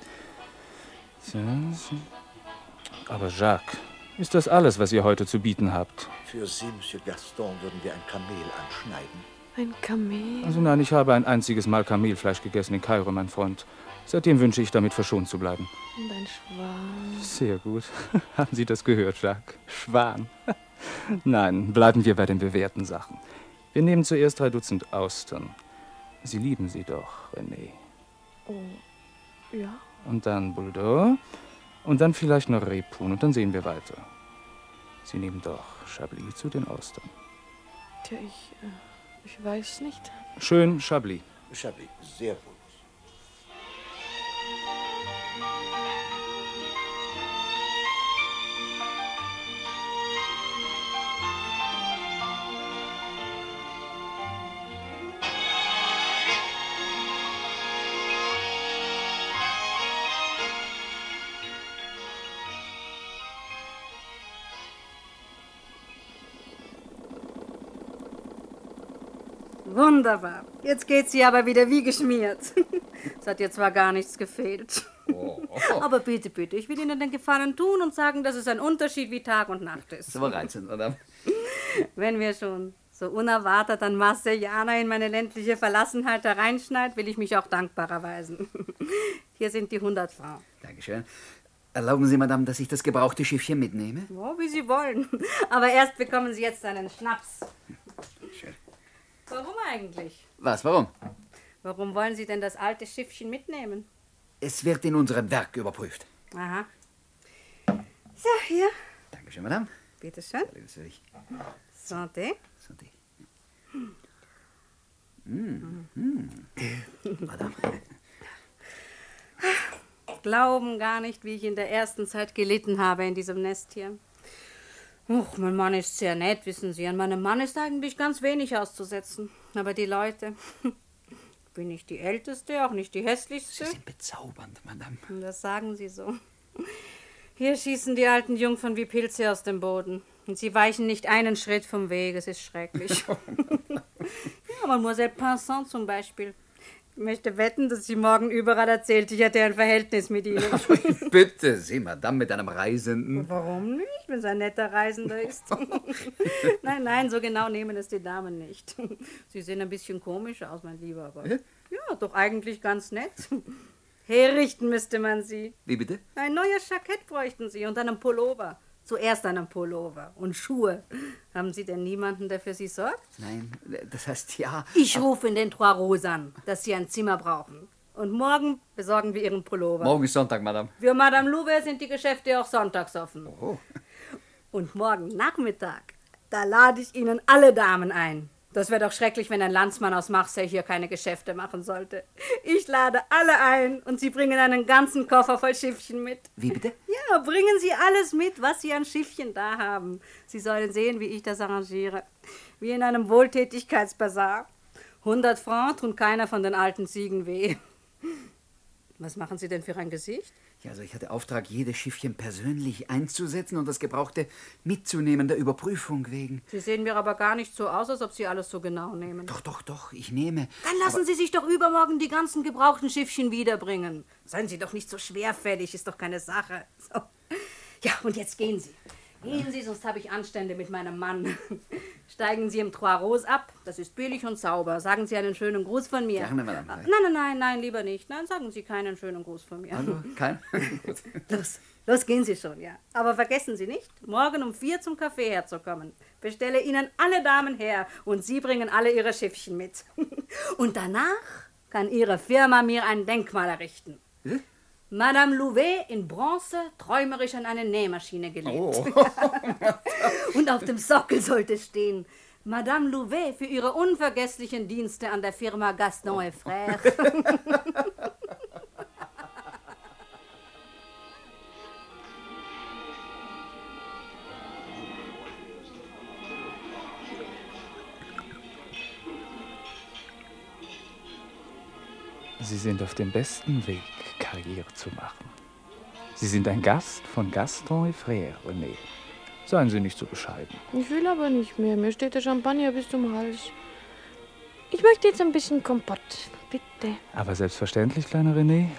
So, so. Aber Jacques, ist das alles, was ihr heute zu bieten habt? Für Sie, Monsieur Gaston, würden wir ein Kamel anschneiden. Ein Kamel? Also nein, ich habe ein einziges Mal Kamelfleisch gegessen in Kairo, mein Freund. Seitdem wünsche ich, damit verschont zu bleiben. Und ein Schwan. Sehr gut. Haben Sie das gehört, Jacques? Schwan. Nein, bleiben wir bei den bewährten Sachen. Wir nehmen zuerst drei Dutzend Austern. Sie lieben sie doch, René. Oh, ja. Und dann Bulldor. Und dann vielleicht noch Rebhuhn. Und dann sehen wir weiter. Sie nehmen doch Chablis zu den Austern. Tja, ich, äh, ich weiß nicht. Schön Chablis. Chablis, sehr gut. Wunderbar. Jetzt geht sie aber wieder wie geschmiert. Es hat ihr zwar gar nichts gefehlt. Aber bitte, bitte, ich will Ihnen den Gefallen tun und sagen, dass es ein Unterschied wie Tag und Nacht ist. War reizend, Madame. Wenn wir schon so unerwartet ein Marseillaner in meine ländliche Verlassenheit hereinschneit, will ich mich auch dankbar erweisen. Hier sind die 100 Francs. Dankeschön. Erlauben Sie, Madame, dass ich das gebrauchte Schiffchen mitnehme? Oh, wie Sie wollen. Aber erst bekommen Sie jetzt einen Schnaps. Warum eigentlich? Was, warum? Warum wollen Sie denn das alte Schiffchen mitnehmen? Es wird in unserem Werk überprüft. Aha. So, hier. Dankeschön, Madame. Bitte schön. Natürlich. Santé. Santé. Mm. Mm. Madame. Glauben gar nicht, wie ich in der ersten Zeit gelitten habe in diesem Nest hier. Och, mein Mann ist sehr nett, wissen Sie. An meinem Mann ist eigentlich ganz wenig auszusetzen. Aber die Leute. Bin nicht die Älteste, auch nicht die hässlichste. Sie sind bezaubernd, Madame. Das sagen Sie so. Hier schießen die alten Jungfern wie Pilze aus dem Boden. Und sie weichen nicht einen Schritt vom Weg. Es ist schrecklich. Ja, Mademoiselle Pinsant zum Beispiel. Ich möchte wetten, dass sie morgen überall erzählt, ich hätte ein Verhältnis mit ihnen. Bitte, Sie, Madame, mit einem Reisenden. Warum nicht, wenn es ein netter Reisender ist? nein, nein, so genau nehmen es die Damen nicht. Sie sehen ein bisschen komisch aus, mein Lieber, aber Ja? ja, doch eigentlich ganz nett. Herrichten müsste man sie. Wie bitte? Ein neues Jackett bräuchten Sie und einen Pullover. Zuerst einen Pullover und Schuhe. Haben Sie denn niemanden, der für Sie sorgt? Nein, das heißt ja. Ich rufe in den Trois Roses an, dass Sie ein Zimmer brauchen. Und morgen besorgen wir Ihren Pullover. Morgen ist Sonntag, Madame. Für Madame Louvet sind die Geschäfte auch sonntags offen. Oh. Und morgen Nachmittag, da lade ich Ihnen alle Damen ein. Das wäre doch schrecklich, wenn ein Landsmann aus Marseille hier keine Geschäfte machen sollte. Ich lade alle ein und Sie bringen einen ganzen Koffer voll Schiffchen mit. Wie bitte? Ja, bringen Sie alles mit, was Sie an Schiffchen da haben. Sie sollen sehen, wie ich das arrangiere. Wie in einem Wohltätigkeitsbasar. 100 Francs tun keiner von den alten Ziegen weh. Was machen Sie denn für ein Gesicht? Ja, also ich hatte Auftrag, jedes Schiffchen persönlich einzusetzen und das Gebrauchte mitzunehmen, der Überprüfung wegen. Sie sehen mir aber gar nicht so aus, als ob Sie alles so genau nehmen. Doch, doch, doch, ich nehme. Dann lassen Sie sich doch übermorgen die ganzen gebrauchten Schiffchen wiederbringen. Seien Sie doch nicht so schwerfällig, ist doch keine Sache. So. Ja, und jetzt gehen Sie. Gehen Sie, sonst habe ich Anstände mit meinem Mann. Steigen Sie im Trois Roses ab, das ist billig und sauber. Sagen Sie einen schönen Gruß von mir. Gerne, Madame. Nein, nein, nein, nein, lieber nicht. Nein, sagen Sie keinen schönen Gruß von mir. Hallo, kein? Gut. Los, los gehen Sie schon, ja. Aber vergessen Sie nicht, morgen um vier zum Café herzukommen. Bestelle Ihnen alle Damen her und Sie bringen alle Ihre Schiffchen mit. Und danach kann Ihre Firma mir ein Denkmal errichten. Madame Louvet in Bronze träumerisch an eine Nähmaschine gelegt. Oh. und auf dem Sockel sollte stehen, Madame Louvet für ihre unvergesslichen Dienste an der Firma Gaston et Frères. Sie sind auf dem besten Weg, Karriere zu machen. Sie sind ein Gast von Gaston et Frères, René. Seien Sie nicht so bescheiden. Ich will aber nicht mehr. Mir steht der Champagner bis zum Hals. Ich möchte jetzt ein bisschen Kompott. Bitte. Aber selbstverständlich, kleiner René.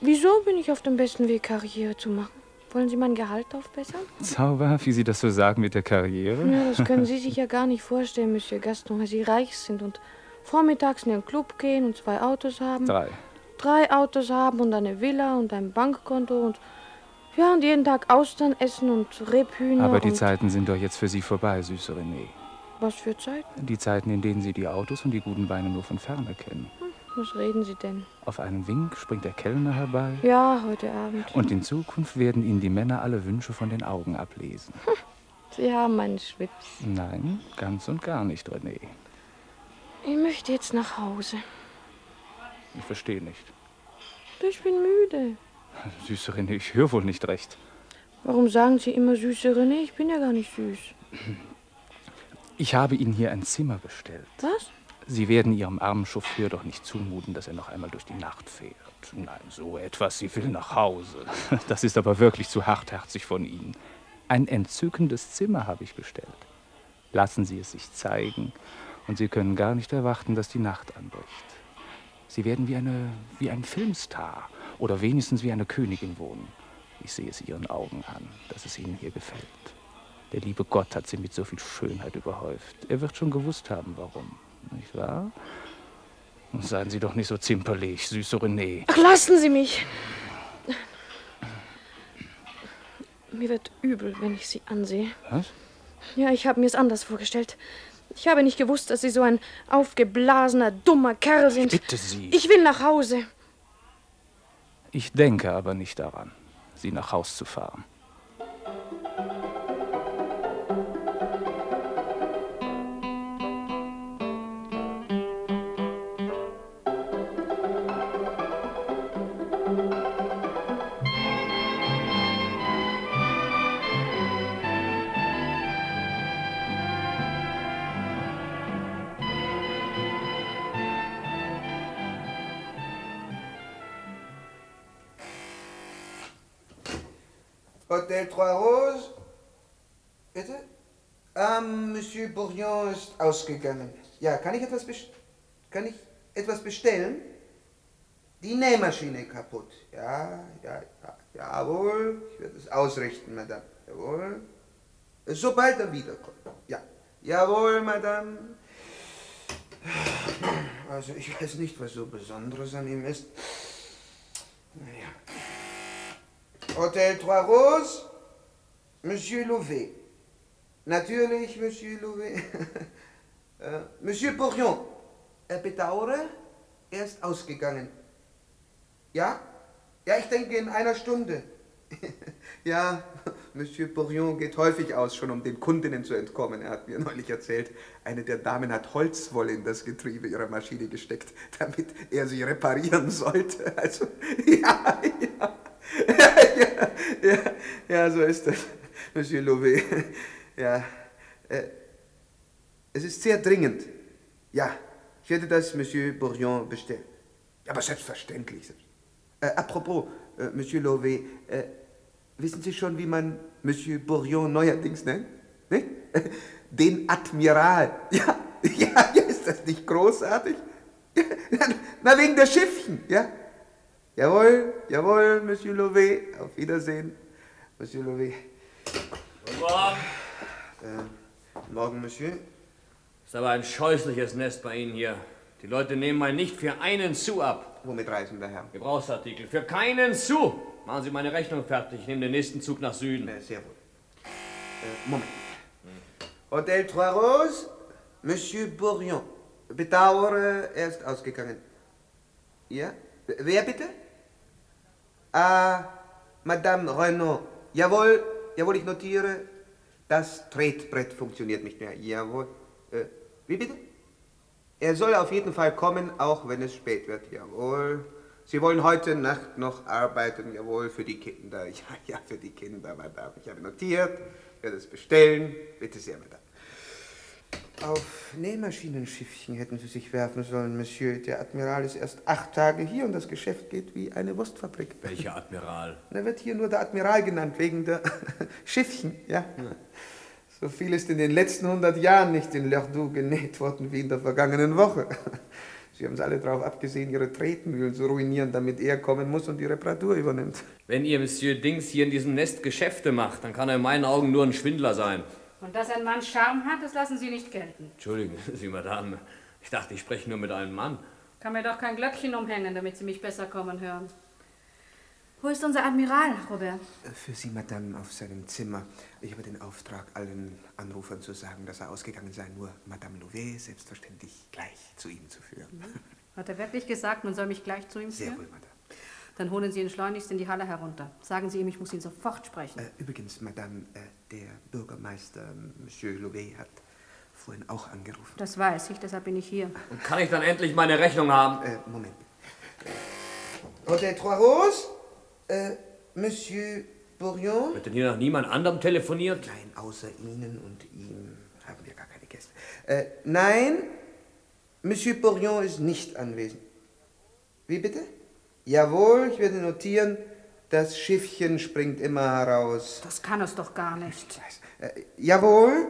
Wieso bin ich auf dem besten Weg, Karriere zu machen? Wollen Sie mein Gehalt aufbessern? Zauberhaft, wie Sie das so sagen mit der Karriere. Ja, das können Sie sich ja gar nicht vorstellen, Monsieur Gaston, weil Sie reich sind und vormittags in den Club gehen und zwei Autos haben. Drei. Drei Autos haben und eine Villa und ein Bankkonto und ja, und jeden Tag Austern essen und Rebhühner Aber die Zeiten sind doch jetzt für Sie vorbei, süße René. was für Zeiten? Die Zeiten, in denen Sie die Autos und die guten Weine nur von ferne kennen. Was reden Sie denn? Auf einen Wink springt der Kellner herbei. Ja, heute Abend. Und in Zukunft werden Ihnen die Männer alle Wünsche von den Augen ablesen. Sie haben einen Schwips. Nein, ganz und gar nicht, René. Ich möchte jetzt nach Hause. Ich verstehe nicht. Ich bin müde. Süße René, ich höre wohl nicht recht. Warum sagen Sie immer süße René? Ich bin ja gar nicht süß. Ich habe Ihnen hier ein Zimmer bestellt. Was? Sie werden Ihrem armen Chauffeur doch nicht zumuten, dass er noch einmal durch die Nacht fährt. Nein, so etwas. Sie will nach Hause. Das ist aber wirklich zu hartherzig von Ihnen. Ein entzückendes Zimmer habe ich bestellt. Lassen Sie es sich zeigen, und Sie können gar nicht erwarten, dass die Nacht anbricht. Sie werden wie, eine, wie ein Filmstar oder wenigstens wie eine Königin wohnen. Ich sehe es Ihren Augen an, dass es Ihnen hier gefällt. Der liebe Gott hat Sie mit so viel Schönheit überhäuft. Er wird schon gewusst haben, warum. Nicht wahr? Und seien Sie doch nicht so zimperlich, süße René. Ach, lassen Sie mich. Mir wird übel, wenn ich Sie ansehe. Was? Ja, ich habe mir es anders vorgestellt. Ich habe nicht gewusst, dass Sie so ein aufgeblasener, dummer Kerl sind. Bitte Sie. Ich will nach Hause. Ich denke aber nicht daran, Sie nach Haus zu fahren. Ausgegangen. Ja, kann ich etwas, kann ich etwas bestellen? Die Nähmaschine kaputt. Ja, ja, ja, jawohl. Ich werde es ausrichten, Madame. Jawohl. Sobald er wiederkommt. Ja. Jawohl, Madame. Also ich weiß nicht, was so Besonderes an ihm ist. Naja. Hotel Trois Roses, Monsieur Louvet. Natürlich, Monsieur Louvet. äh, Monsieur Bourrion, er bedauere, er ist ausgegangen. Ja? Ja, ich denke in einer Stunde. ja, Monsieur Bourrion geht häufig aus, schon um den Kundinnen zu entkommen. Er hat mir neulich erzählt, eine der Damen hat Holzwolle in das Getriebe ihrer Maschine gesteckt, damit er sie reparieren sollte. Also, ja, ja. ja, ja, ja, so ist das, Monsieur Louvet. Ja, äh, es ist sehr dringend. Ja, ich werde das Monsieur Bourrion bestellen. Aber selbstverständlich. Äh, apropos, äh, Monsieur Louvet, äh, wissen Sie schon, wie man Monsieur Bourrion neuerdings nennt? Ne? Den Admiral. Ja, ja, ja, ist das nicht großartig? Ja, na, wegen der Schiffchen, ja? Jawohl, jawohl, Monsieur Louvet. Auf Wiedersehen, Monsieur Louvet. Guten Morgen. Äh, morgen, Monsieur. Ist aber ein scheußliches Nest bei Ihnen hier. Die Leute nehmen mal nicht für einen Sou ab. Womit reisen der Herr? Gebrauchsartikel. Für keinen Sou. Machen Sie meine Rechnung fertig. Ich nehme den nächsten Zug nach Süden. Äh, sehr wohl. Äh, Moment. Hotel Trois Roses, Monsieur Bourrion. Bedauere, er ist ausgegangen. Ja? Wer bitte? Ah, Madame Renaud. Jawohl, jawohl, ich notiere. Das Tretbrett funktioniert nicht mehr. Jawohl. Äh, wie bitte? Er soll auf jeden Fall kommen, auch wenn es spät wird. Jawohl. Sie wollen heute Nacht noch arbeiten. Jawohl, für die Kinder. Ja, ja, für die Kinder, Madame. Ich habe notiert. Ich werde es bestellen. Bitte sehr, Madame. Auf Nähmaschinenschiffchen hätten Sie sich werfen sollen, Monsieur. Der Admiral ist erst acht Tage hier und das Geschäft geht wie eine Wurstfabrik. Welcher Admiral? Er wird hier nur der Admiral genannt, wegen der Schiffchen, ja. So viel ist in den letzten hundert Jahren nicht in Lordoux genäht worden wie in der vergangenen Woche. Sie haben es alle darauf abgesehen, Ihre Tretmühlen zu ruinieren, damit er kommen muss und die Reparatur übernimmt. Wenn Ihr Monsieur Dings hier in diesem Nest Geschäfte macht, dann kann er in meinen Augen nur ein Schwindler sein. Und dass ein Mann Charme hat, das lassen Sie nicht gelten. Entschuldigen Sie, Madame. Ich dachte, ich spreche nur mit einem Mann. Kann mir doch kein Glöckchen umhängen, damit Sie mich besser kommen hören. Wo ist unser Admiral, Robert? Für Sie, Madame, auf seinem Zimmer. Ich habe den Auftrag, allen Anrufern zu sagen, dass er ausgegangen sei, nur Madame Louvet selbstverständlich gleich zu ihm zu führen. Hat er wirklich gesagt, man soll mich gleich zu ihm Sehr führen? wohl, Madame. Dann holen Sie ihn schleunigst in die Halle herunter. Sagen Sie ihm, ich muss ihn sofort sprechen. Äh, übrigens, Madame, äh, der Bürgermeister, Monsieur Louvet, hat vorhin auch angerufen. Das weiß ich, deshalb bin ich hier. Und kann ich dann endlich meine Rechnung haben? Äh, Moment. Hotel Trois Roses, äh, Monsieur Bourrion. Wird denn hier noch niemand anderem telefoniert? Nein, außer Ihnen und ihm haben wir gar keine Gäste. Äh, nein, Monsieur Bourrion ist nicht anwesend. Wie bitte? Jawohl, ich werde notieren, das Schiffchen springt immer heraus. Das kann es doch gar nicht. Äh, jawohl,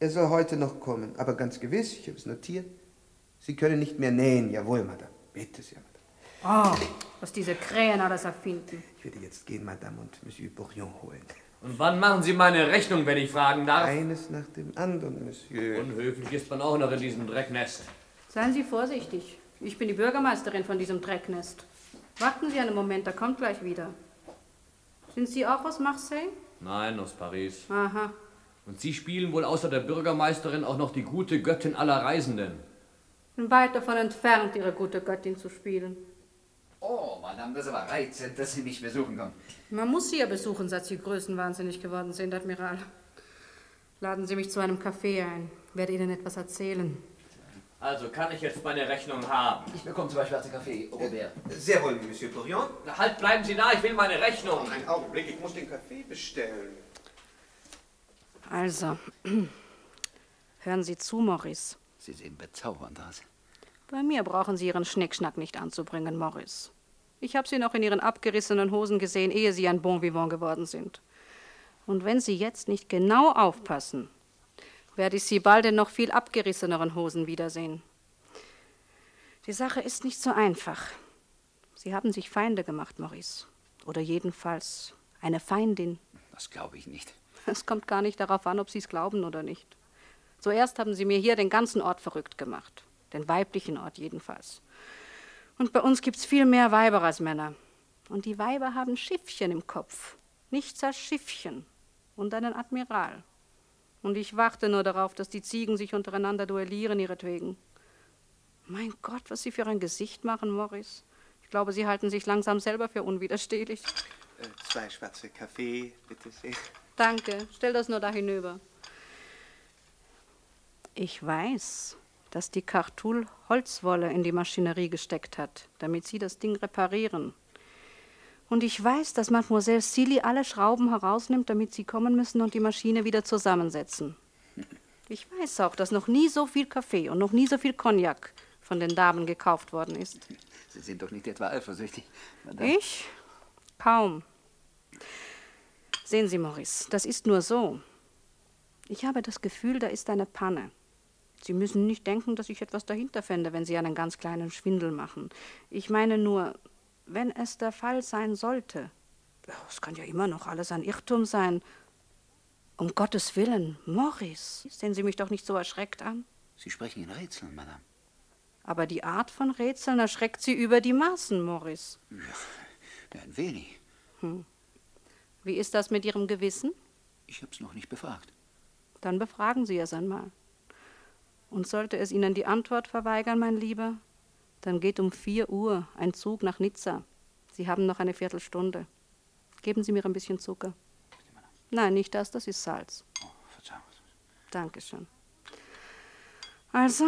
er soll heute noch kommen. Aber ganz gewiss, ich habe es notiert, Sie können nicht mehr nähen. Jawohl, Madame. Bitte sehr. Oh, was diese Krähen alles erfinden. Ich werde jetzt gehen, Madame, und Monsieur Bourrion holen. Und wann machen Sie meine Rechnung, wenn ich fragen darf? Eines nach dem anderen, Monsieur. Unhöflich ist man auch noch in diesem Drecknest. Seien Sie vorsichtig. Ich bin die Bürgermeisterin von diesem Drecknest. Warten Sie einen Moment, er kommt gleich wieder. Sind Sie auch aus Marseille? Nein, aus Paris. Aha. Und Sie spielen wohl außer der Bürgermeisterin auch noch die gute Göttin aller Reisenden. Bin weit davon entfernt, Ihre gute Göttin zu spielen. Oh, Madame, das ist aber reizend, dass Sie mich besuchen kommen. Man muss Sie ja besuchen, seit Sie größenwahnsinnig geworden sind, Admiral. Laden Sie mich zu einem Café ein. Werde Ihnen etwas erzählen. Also kann ich jetzt meine Rechnung haben. Ich bekomme zwei schwarze Kaffee, Robert. Sehr wohl, Monsieur Bourrion. Na, halt, bleiben Sie da, ich will meine Rechnung. Einen Augenblick, ich muss den Kaffee bestellen. Also, hören Sie zu, Maurice. Sie sehen bezaubernd aus. Bei mir brauchen Sie Ihren Schnickschnack nicht anzubringen, Maurice. Ich habe Sie noch in Ihren abgerissenen Hosen gesehen, ehe Sie ein Bon Vivant geworden sind. Und wenn Sie jetzt nicht genau aufpassen werde ich Sie bald in noch viel abgerisseneren Hosen wiedersehen. Die Sache ist nicht so einfach. Sie haben sich Feinde gemacht, Maurice. Oder jedenfalls eine Feindin. Das glaube ich nicht. Es kommt gar nicht darauf an, ob Sie es glauben oder nicht. Zuerst haben Sie mir hier den ganzen Ort verrückt gemacht. Den weiblichen Ort jedenfalls. Und bei uns gibt's viel mehr Weiber als Männer. Und die Weiber haben Schiffchen im Kopf. Nichts als Schiffchen. Und einen Admiral. Und ich warte nur darauf, dass die Ziegen sich untereinander duellieren ihretwegen. Mein Gott, was Sie für ein Gesicht machen, Morris. Ich glaube, Sie halten sich langsam selber für unwiderstehlich. Äh, zwei schwarze Kaffee, bitte sehr. Danke, stell das nur da hinüber. Ich weiß, dass die Kartul Holzwolle in die Maschinerie gesteckt hat, damit Sie das Ding reparieren. Und ich weiß, dass Mademoiselle Silly alle Schrauben herausnimmt, damit Sie kommen müssen und die Maschine wieder zusammensetzen. Ich weiß auch, dass noch nie so viel Kaffee und noch nie so viel Cognac von den Damen gekauft worden ist. Sie sind doch nicht etwa eifersüchtig, Madame. Ich? Kaum. Sehen Sie, Maurice, das ist nur so. Ich habe das Gefühl, da ist eine Panne. Sie müssen nicht denken, dass ich etwas dahinter fände, wenn Sie einen ganz kleinen Schwindel machen. Ich meine nur, wenn es der Fall sein sollte, es kann ja immer noch alles ein Irrtum sein. Um Gottes Willen, Morris, sehen Sie mich doch nicht so erschreckt an. Sie sprechen in Rätseln, Madame. Aber die Art von Rätseln erschreckt Sie über die Maßen, Morris. Ja, ein wenig. Hm. Wie ist das mit Ihrem Gewissen? Ich hab's noch nicht befragt. Dann befragen Sie es einmal. Und sollte es Ihnen die Antwort verweigern, mein Lieber, dann geht um vier Uhr ein Zug nach Nizza. Sie haben noch eine Viertelstunde. Geben Sie mir ein bisschen Zucker. Nein, nicht das, das ist Salz. Oh. Dankeschön. Also,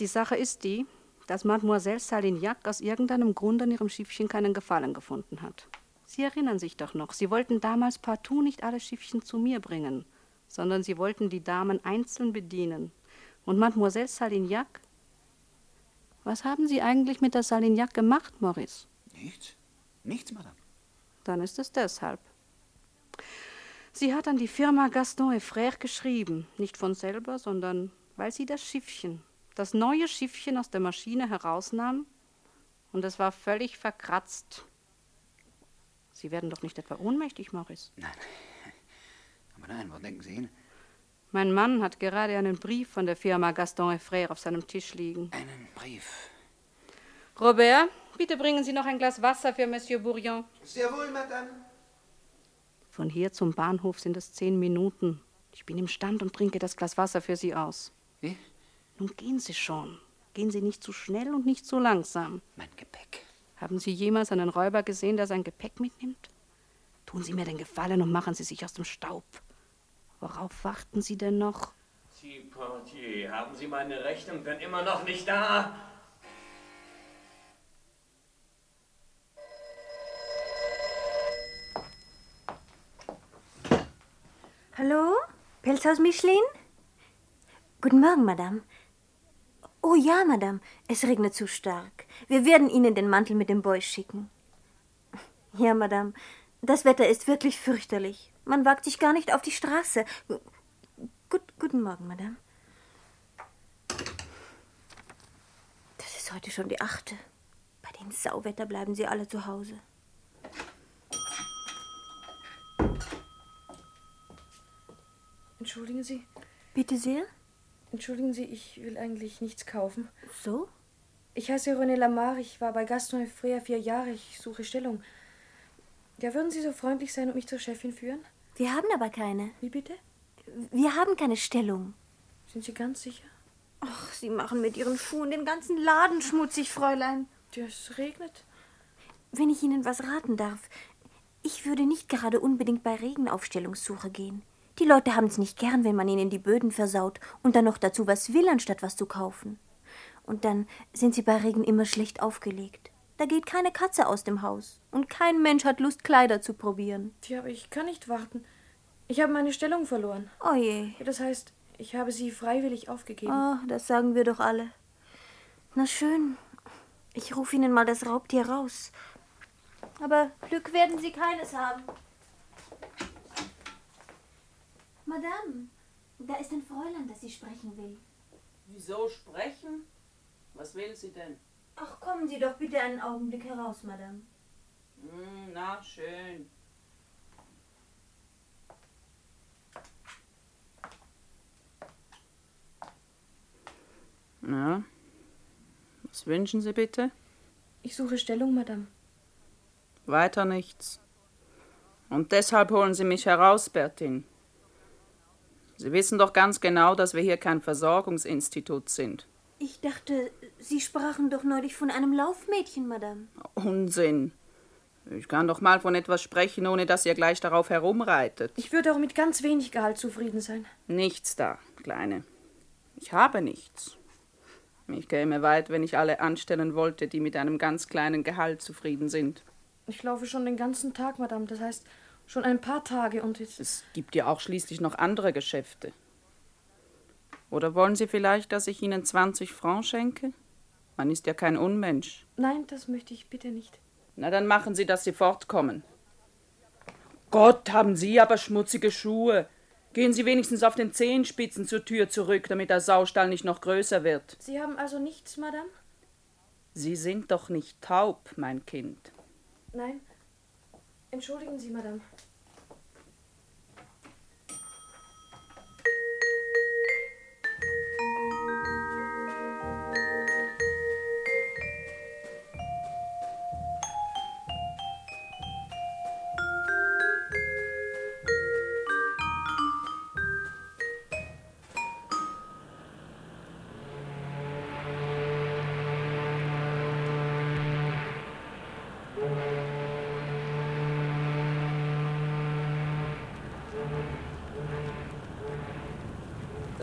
die Sache ist die, dass Mademoiselle Salignac aus irgendeinem Grund an ihrem Schiffchen keinen Gefallen gefunden hat. Sie erinnern sich doch noch, Sie wollten damals partout nicht alle Schiffchen zu mir bringen, sondern Sie wollten die Damen einzeln bedienen. Und Mademoiselle Salignac? Was haben Sie eigentlich mit der Salignac gemacht, Maurice? Nichts. Nichts, Madame. Dann ist es deshalb. Sie hat an die Firma Gaston et Frères geschrieben, nicht von selber, sondern weil sie das Schiffchen, das neue Schiffchen aus der Maschine herausnahm und es war völlig verkratzt. Sie werden doch nicht etwa ohnmächtig, Maurice? Nein. Aber nein, wo denken Sie hin? Mein Mann hat gerade einen Brief von der Firma Gaston et Frères auf seinem Tisch liegen. Einen Brief. Robert, bitte bringen Sie noch ein Glas Wasser für Monsieur Bourillon. Sehr wohl, Madame. Von hier zum Bahnhof sind es zehn Minuten. Ich bin im Stand und trinke das Glas Wasser für Sie aus. Wie? Nun gehen Sie schon. Gehen Sie nicht zu schnell und nicht zu langsam. Mein Gepäck. Haben Sie jemals einen Räuber gesehen, der sein Gepäck mitnimmt? Tun Sie mir den Gefallen und machen Sie sich aus dem Staub. Worauf warten Sie denn noch? Sie, Portier, haben Sie meine Rechnung denn immer noch nicht da? Hallo? Pelzhaus Michelin? Guten Morgen, Madame. Oh ja, Madame, es regnet zu stark. Wir werden Ihnen den Mantel mit dem Boy schicken. Ja, Madame, das Wetter ist wirklich fürchterlich. Man wagt sich gar nicht auf die Straße. Gut, guten Morgen, Madame. Das ist heute schon die achte. Bei dem Sauwetter bleiben Sie alle zu Hause. Entschuldigen Sie. Bitte sehr? Entschuldigen Sie, ich will eigentlich nichts kaufen. So? Ich heiße René Lamar, ich war bei Gaston Frères vier Jahre, ich suche Stellung. Ja, würden Sie so freundlich sein und mich zur Chefin führen? Wir haben aber keine. Wie bitte? Wir haben keine Stellung. Sind Sie ganz sicher? Ach, Sie machen mit Ihren Schuhen den ganzen Laden schmutzig, Fräulein. Ja, es regnet. Wenn ich Ihnen was raten darf, ich würde nicht gerade unbedingt bei Regen auf Stellungssuche gehen. Die Leute haben's nicht gern, wenn man ihnen die Böden versaut und dann noch dazu was will, anstatt was zu kaufen. Und dann sind sie bei Regen immer schlecht aufgelegt. Da geht keine Katze aus dem Haus. Und kein Mensch hat Lust, Kleider zu probieren. Tja, aber ich kann nicht warten. Ich habe meine Stellung verloren. Oh je. Das heißt, ich habe sie freiwillig aufgegeben. Oh, das sagen wir doch alle. Na schön. Ich rufe Ihnen mal das Raubtier raus. Aber Glück werden Sie keines haben. Madame, Da ist ein Fräulein, das Sie sprechen will. Wieso sprechen? Was will sie denn? Ach, kommen Sie doch bitte einen Augenblick heraus, Madame. Hm, na, schön. Ja. Was wünschen Sie bitte? Ich suche Stellung, Madame. Weiter nichts. Und deshalb holen Sie mich heraus, Bertin. Sie wissen doch ganz genau, dass wir hier kein Versorgungsinstitut sind. Ich dachte, Sie sprachen doch neulich von einem Laufmädchen, Madame. Unsinn. Ich kann doch mal von etwas sprechen, ohne dass ihr gleich darauf herumreitet. Ich würde auch mit ganz wenig Gehalt zufrieden sein. Nichts da, Kleine. Ich habe nichts. Ich käme weit, wenn ich alle anstellen wollte, die mit einem ganz kleinen Gehalt zufrieden sind. Ich laufe schon den ganzen Tag, Madame. Das heißt, schon ein paar Tage und jetzt. Es gibt ja auch schließlich noch andere Geschäfte. Oder wollen Sie vielleicht, dass ich Ihnen 20 Francs schenke? Man ist ja kein Unmensch. Nein, das möchte ich bitte nicht. Na, dann machen Sie, dass Sie fortkommen. Gott, haben Sie aber schmutzige Schuhe. Gehen Sie wenigstens auf den Zehenspitzen zur Tür zurück, damit der Saustall nicht noch größer wird. Sie haben also nichts, Madame? Sie sind doch nicht taub, mein Kind. Nein. Entschuldigen Sie, Madame.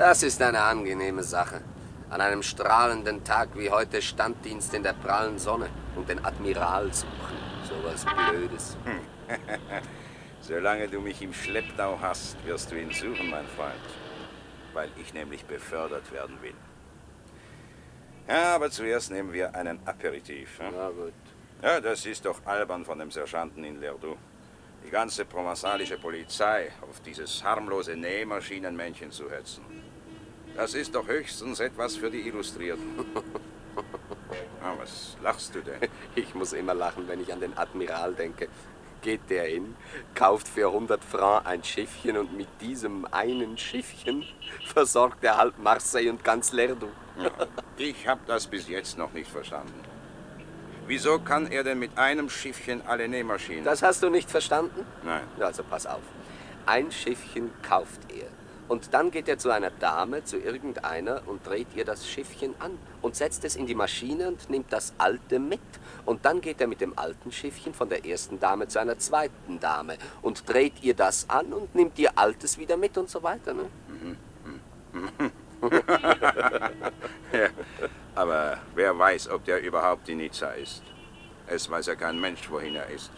Das ist eine angenehme Sache. An einem strahlenden Tag wie heute Standdienst in der prallen Sonne und den Admiral suchen. So was Blödes. Solange du mich im Schlepptau hast, wirst du ihn suchen, mein Freund. Weil ich nämlich befördert werden will. Ja, aber zuerst nehmen wir einen Aperitif. Hm? Na gut. Ja, das ist doch albern von dem Sergeanten in Lerdoux. Die ganze provençalische Polizei auf dieses harmlose Nähmaschinenmännchen zu hetzen. Das ist doch höchstens etwas für die Illustrierten. Ah, was lachst du denn? Ich muss immer lachen, wenn ich an den Admiral denke. Geht der hin, kauft für 100 Francs ein Schiffchen und mit diesem einen Schiffchen versorgt er halb Marseille und ganz Lerdoux. Ja, ich habe das bis jetzt noch nicht verstanden. Wieso kann er denn mit einem Schiffchen alle Nähmaschinen? Das hast du nicht verstanden? Nein. Also pass auf. Ein Schiffchen kauft er. Und dann geht er zu einer Dame, zu irgendeiner, und dreht ihr das Schiffchen an und setzt es in die Maschine und nimmt das alte mit. Und dann geht er mit dem alten Schiffchen von der ersten Dame zu einer zweiten Dame und dreht ihr das an und nimmt ihr altes wieder mit und so weiter. Ne? ja, aber wer weiß, ob der überhaupt in Nizza ist. Es weiß ja kein Mensch, wohin er ist.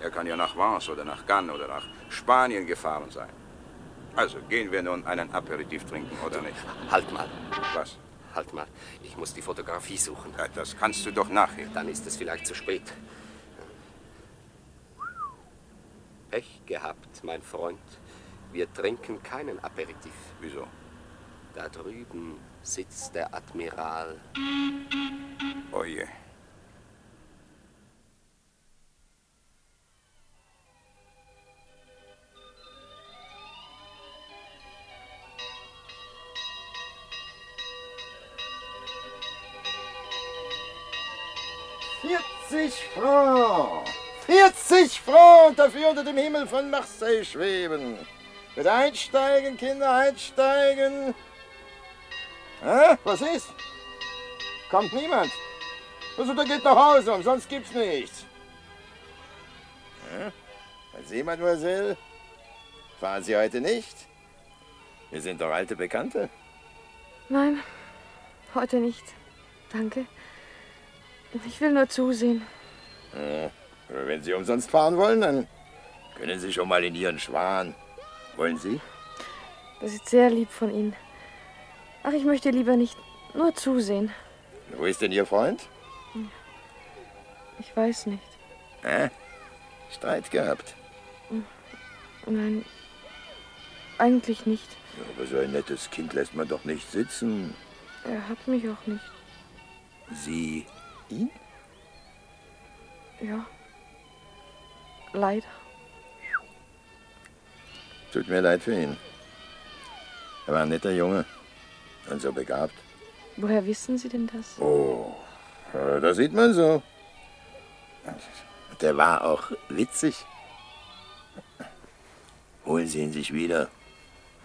Er kann ja nach Vence oder nach Cannes oder nach Spanien gefahren sein. Also gehen wir nun einen Aperitif trinken, oder nicht? Halt mal. Was? Halt mal. Ich muss die Fotografie suchen. Ja, das kannst du doch nachher. Dann ist es vielleicht zu spät. Pech gehabt, mein Freund. Wir trinken keinen Aperitif. Wieso? Da drüben sitzt der Admiral. Oh je. Vierzig Francs! 40 Francs dafür unter dem Himmel von Marseille schweben. Mit einsteigen, Kinder, einsteigen. Hä? Was ist? Kommt niemand? Also, dann geht nach Hause, umsonst gibt's nichts. Hä? Sie, Mademoiselle? Fahren Sie heute nicht? Wir sind doch alte Bekannte. Nein, heute nicht. Danke. Ich will nur zusehen. Wenn Sie umsonst fahren wollen, dann können Sie schon mal in Ihren Schwan. Wollen Sie? Das ist sehr lieb von Ihnen. Ach, ich möchte lieber nicht nur zusehen. Wo ist denn Ihr Freund? Ich weiß nicht. Hä? Streit gehabt. Nein. eigentlich nicht. Ja, aber so ein nettes Kind lässt man doch nicht sitzen. Er hat mich auch nicht. Sie ihn? Ja. Leider. Tut mir leid für ihn. Er war ein netter Junge und so begabt. Woher wissen Sie denn das? Oh, ja, das sieht man so. Der war auch witzig. Holen Sie ihn sich wieder.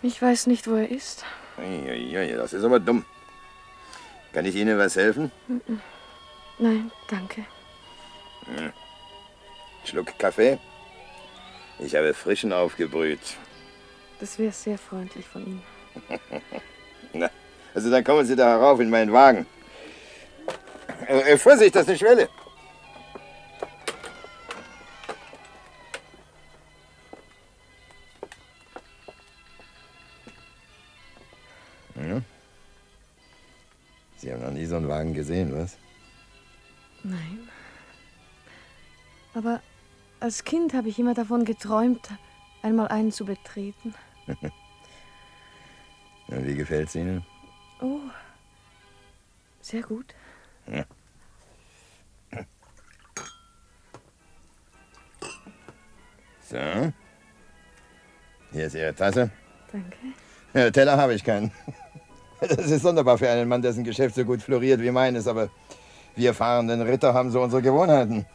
Ich weiß nicht, wo er ist. Uiuiui, das ist aber dumm. Kann ich Ihnen was helfen? Mhm. Nein, danke. Hm. Schluck Kaffee? Ich habe frischen aufgebrüht. Das wäre sehr freundlich von Ihnen. Na, also dann kommen Sie da herauf in meinen Wagen. Äh, äh, Vorsicht, das ist eine Schwelle. Ja. Sie haben noch nie so einen Wagen gesehen, was? Aber als Kind habe ich immer davon geträumt, einmal einen zu betreten. Und wie gefällt's Ihnen? Oh, sehr gut. Ja. So. Hier ist Ihre Tasse. Danke. Ja, Teller habe ich keinen. Das ist sonderbar für einen Mann, dessen Geschäft so gut floriert wie meines, aber wir fahrenden Ritter haben so unsere Gewohnheiten.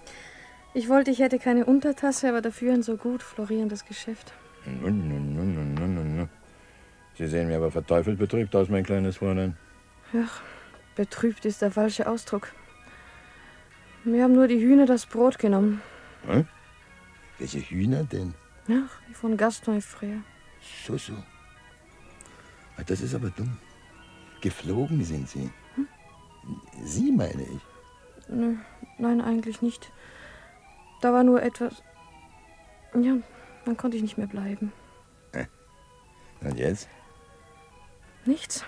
Ich wollte, ich hätte keine Untertasse, aber dafür ein so gut florierendes Geschäft. Nun, nun, nun, nun, nun, nun, nun. Sie sehen mir aber verteufelt betrübt aus, mein kleines Fräulein. Ach, betrübt ist der falsche Ausdruck. Wir haben nur die Hühner das Brot genommen. Hm? Welche Hühner denn? Ja, die von Gaston Frère. So, so. Ah, Das ist aber dumm. Geflogen sind Sie. Sie meine ich. Nö, nein, eigentlich nicht. Da war nur etwas. Ja, dann konnte ich nicht mehr bleiben. Und jetzt? Nichts.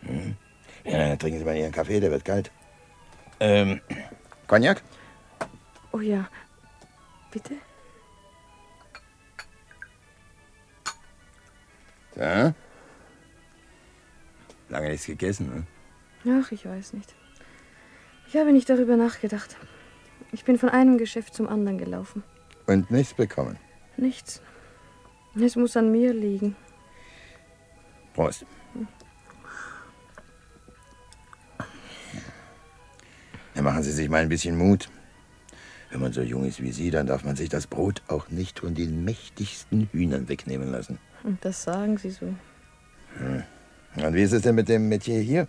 Hm. Ja, dann trinken Sie mal Ihren Kaffee, der wird kalt. Ähm, Cognac? Oh ja. Bitte? So. Lange nichts gegessen, ne? Ach, ich weiß nicht. Ich habe nicht darüber nachgedacht. Ich bin von einem Geschäft zum anderen gelaufen. Und nichts bekommen. Nichts. Es muss an mir liegen. Prost. Ja, machen Sie sich mal ein bisschen Mut. Wenn man so jung ist wie Sie, dann darf man sich das Brot auch nicht von den mächtigsten Hühnern wegnehmen lassen. Und das sagen Sie so. Hm. Und wie ist es denn mit dem Metier hier?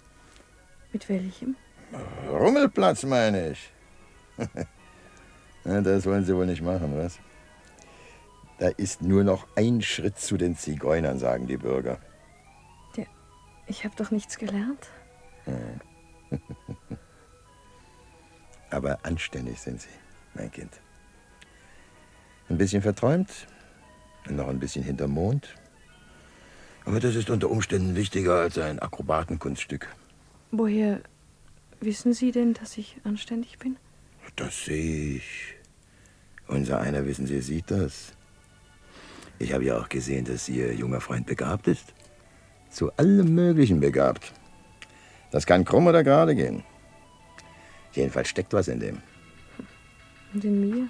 Mit welchem? Rummelplatz, meine ich. Das wollen Sie wohl nicht machen, was? Da ist nur noch ein Schritt zu den Zigeunern, sagen die Bürger. Ich habe doch nichts gelernt. Aber anständig sind Sie, mein Kind. Ein bisschen verträumt noch ein bisschen hinterm Mond. Aber das ist unter Umständen wichtiger als ein Akrobatenkunststück. Woher wissen Sie denn, dass ich anständig bin? Das sehe ich. Unser einer, wissen Sie, sieht das. Ich habe ja auch gesehen, dass Ihr junger Freund begabt ist. Zu allem Möglichen begabt. Das kann krumm oder gerade gehen. Jedenfalls steckt was in dem. Und in mir?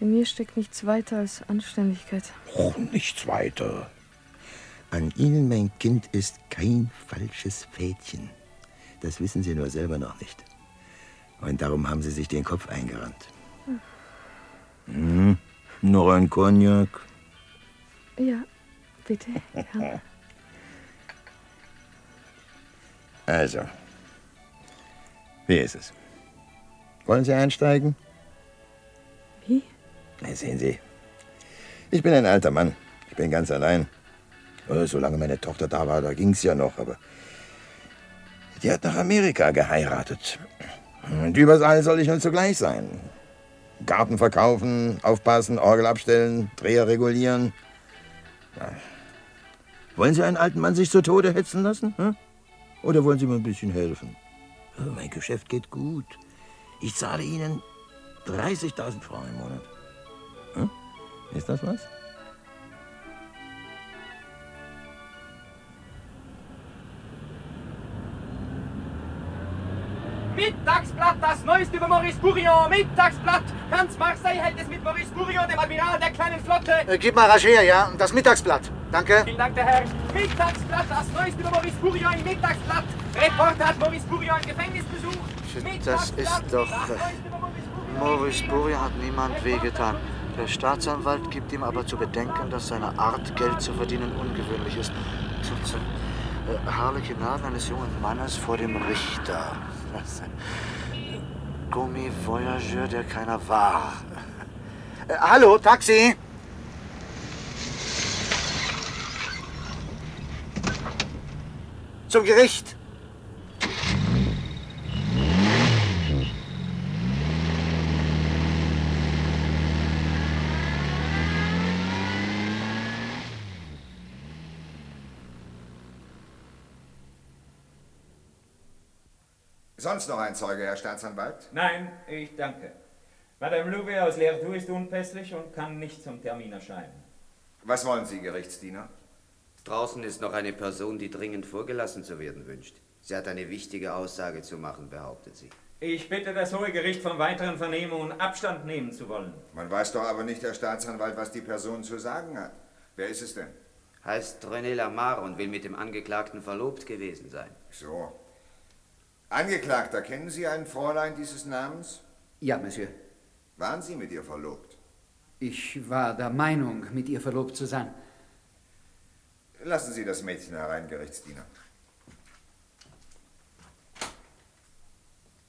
In mir steckt nichts weiter als Anständigkeit. Och, nichts weiter. An Ihnen, mein Kind, ist kein falsches Fädchen. Das wissen Sie nur selber noch nicht. Und darum haben Sie sich den Kopf eingerannt. Hm, noch ein Cognac? Ja, bitte. Herr. Also, wie ist es? Wollen Sie einsteigen? Wie? Na, sehen Sie, ich bin ein alter Mann. Ich bin ganz allein. Oh, solange meine Tochter da war, da ging's ja noch, aber die hat nach Amerika geheiratet. Und überall soll ich nun zugleich sein. Garten verkaufen, aufpassen, Orgel abstellen, Dreher regulieren. Na, wollen Sie einen alten Mann sich zu Tode hetzen lassen? Hm? Oder wollen Sie mir ein bisschen helfen? Oh, mein Geschäft geht gut. Ich zahle Ihnen 30.000 Franken im Monat. Hm? Ist das was? Mittagsblatt, das neueste über Maurice Bourillon. Mittagsblatt. Ganz Marseille hält es mit Maurice Bourillon, dem Admiral der kleinen Flotte. Äh, gib mal rasch her, ja? Das Mittagsblatt. Danke. Vielen Dank, der Herr. Mittagsblatt, das neueste über Maurice Bourillon im Mittagsblatt. Reporter hat Maurice Bourillon im Gefängnis besucht. Das ist doch... Äh, Maurice Bourillon hat niemand wehgetan. Der Staatsanwalt gibt ihm aber zu bedenken, dass seine Art, Geld zu verdienen, ungewöhnlich ist. Zu, zu, äh, eines jungen Mannes vor dem Richter. Was Gummi-Voyageur, der keiner war. Äh, hallo, Taxi! Zum Gericht! Sonst noch ein Zeuge, Herr Staatsanwalt? Nein, ich danke. Madame Louvet aus Lertoux ist unpässlich und kann nicht zum Termin erscheinen. Was wollen Sie, Gerichtsdiener? Draußen ist noch eine Person, die dringend vorgelassen zu werden wünscht. Sie hat eine wichtige Aussage zu machen, behauptet sie. Ich bitte das Hohe Gericht von weiteren Vernehmungen Abstand nehmen zu wollen. Man weiß doch aber nicht, Herr Staatsanwalt, was die Person zu sagen hat. Wer ist es denn? Heißt René Lamar und will mit dem Angeklagten verlobt gewesen sein. So. Angeklagter, kennen Sie ein Fräulein dieses Namens? Ja, Monsieur. Waren Sie mit ihr verlobt? Ich war der Meinung, mit ihr verlobt zu sein. Lassen Sie das Mädchen herein, Gerichtsdiener.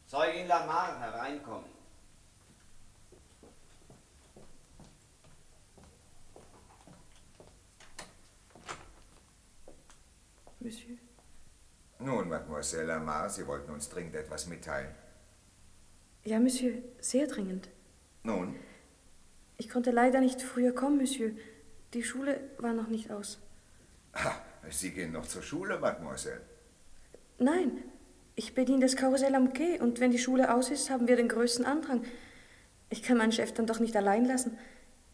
Zeugin Lamar hereinkommen. Monsieur. Nun, Mademoiselle Lamar, Sie wollten uns dringend etwas mitteilen. Ja, Monsieur, sehr dringend. Nun? Ich konnte leider nicht früher kommen, Monsieur. Die Schule war noch nicht aus. Ah, Sie gehen noch zur Schule, Mademoiselle. Nein, ich bediene das Karussell am Quai und wenn die Schule aus ist, haben wir den größten Andrang. Ich kann meinen Chef dann doch nicht allein lassen.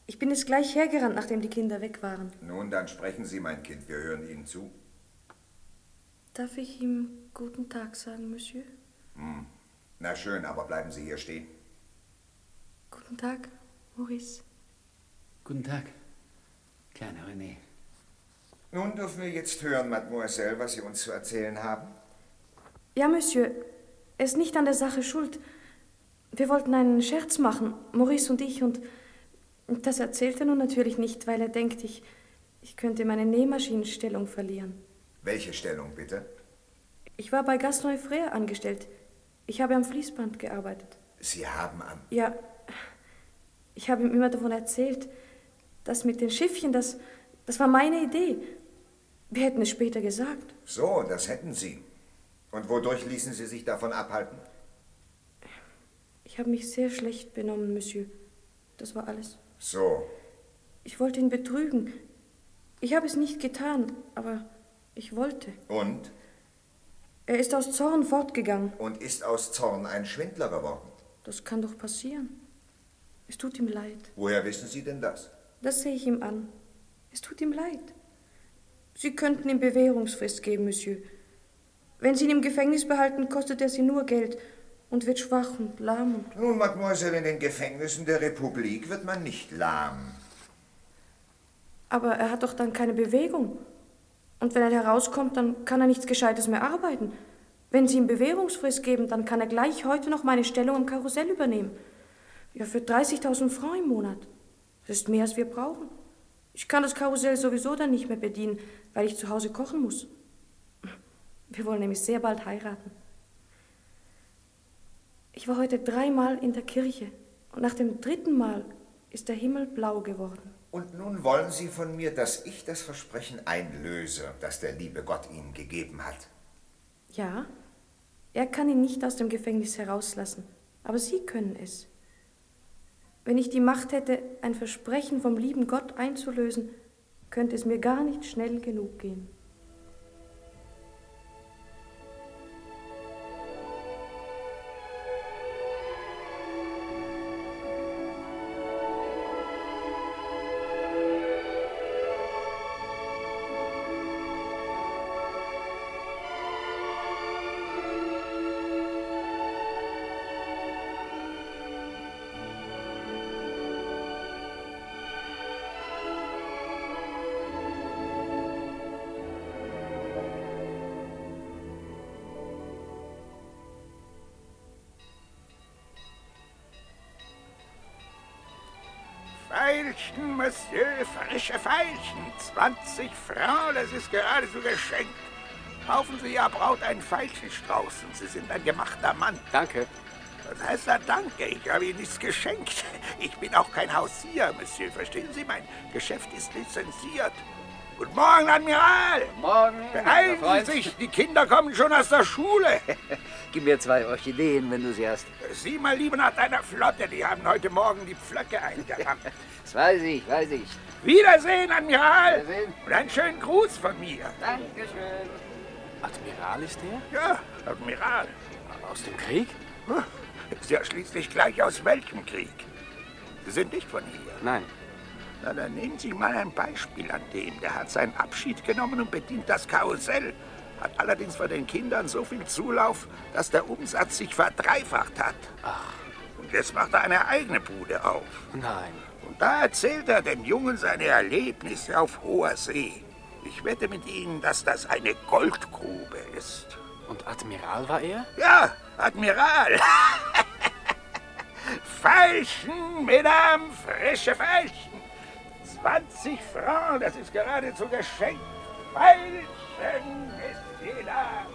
Ich bin jetzt gleich hergerannt, nachdem die Kinder weg waren. Nun, dann sprechen Sie, mein Kind, wir hören Ihnen zu. Darf ich ihm guten Tag sagen, Monsieur? Hm. Na schön, aber bleiben Sie hier stehen. Guten Tag, Maurice. Guten Tag, kleiner René. Nun dürfen wir jetzt hören, Mademoiselle, was Sie uns zu erzählen haben. Ja, Monsieur, er ist nicht an der Sache schuld. Wir wollten einen Scherz machen, Maurice und ich, und das erzählt er nun natürlich nicht, weil er denkt, ich, ich könnte meine Nähmaschinenstellung verlieren. Welche Stellung, bitte? Ich war bei Gaston Frère angestellt. Ich habe am Fließband gearbeitet. Sie haben am... Ja, ich habe ihm immer davon erzählt. Das mit den Schiffchen, das, das war meine Idee. Wir hätten es später gesagt. So, das hätten Sie. Und wodurch ließen Sie sich davon abhalten? Ich habe mich sehr schlecht benommen, Monsieur. Das war alles. So. Ich wollte ihn betrügen. Ich habe es nicht getan, aber ich wollte. Und? Er ist aus Zorn fortgegangen. Und ist aus Zorn ein Schwindler geworden? Das kann doch passieren. Es tut ihm leid. Woher wissen Sie denn das? Das sehe ich ihm an. Es tut ihm leid. Sie könnten ihm Bewährungsfrist geben, Monsieur. Wenn Sie ihn im Gefängnis behalten, kostet er Sie nur Geld und wird schwach und lahm. Und Nun, Mademoiselle, in den Gefängnissen der Republik wird man nicht lahm. Aber er hat doch dann keine Bewegung. Und wenn er herauskommt, dann kann er nichts Gescheites mehr arbeiten. Wenn Sie ihm Bewährungsfrist geben, dann kann er gleich heute noch meine Stellung im Karussell übernehmen. Ja, für 30.000 Francs im Monat. Das ist mehr, als wir brauchen. Ich kann das Karussell sowieso dann nicht mehr bedienen, weil ich zu Hause kochen muss. Wir wollen nämlich sehr bald heiraten. Ich war heute dreimal in der Kirche und nach dem dritten Mal ist der Himmel blau geworden. Und nun wollen Sie von mir, dass ich das Versprechen einlöse, das der liebe Gott Ihnen gegeben hat. Ja, er kann ihn nicht aus dem Gefängnis herauslassen, aber Sie können es. Wenn ich die Macht hätte, ein Versprechen vom lieben Gott einzulösen, könnte es mir gar nicht schnell genug gehen. Veilchen, Monsieur, frische Veilchen. 20 Francs, das ist geradezu geschenkt. Kaufen Sie Ihrer Braut einen Veilchenstrauß und Sie sind ein gemachter Mann. Danke. Was heißt da Danke? Ich habe Ihnen nichts geschenkt. Ich bin auch kein Hausier, Monsieur. Verstehen Sie? Mein Geschäft ist lizenziert. Guten Morgen, Admiral. Morgen. Beeilen. Sie sich, die Kinder kommen schon aus der Schule. Gib mir zwei Orchideen, wenn du sie hast. Sieh mal lieber nach deiner Flotte. Die haben heute Morgen die Pflöcke eingerammt. Das weiß ich, weiß ich. Wiedersehen, Admiral. Wiedersehen. Und einen schönen Gruß von mir. Dankeschön. Admiral ist er? Ja, Admiral. Aus dem Krieg? Ist ja schließlich gleich aus welchem Krieg? Sie sind nicht von hier. Nein. Na, dann nehmen Sie mal ein Beispiel an dem. Der hat seinen Abschied genommen und bedient das Karussell. Hat allerdings von den Kindern so viel Zulauf, dass der Umsatz sich verdreifacht hat. Ach. Und jetzt macht er eine eigene Bude auf. Nein. Und da erzählt er dem Jungen seine Erlebnisse auf hoher See. Ich wette mit Ihnen, dass das eine Goldgrube ist. Und Admiral war er? Ja, Admiral. Veilchen, Mesdames, frische Veilchen. 20 Francs, das ist geradezu geschenkt. Veilchen ist jeder.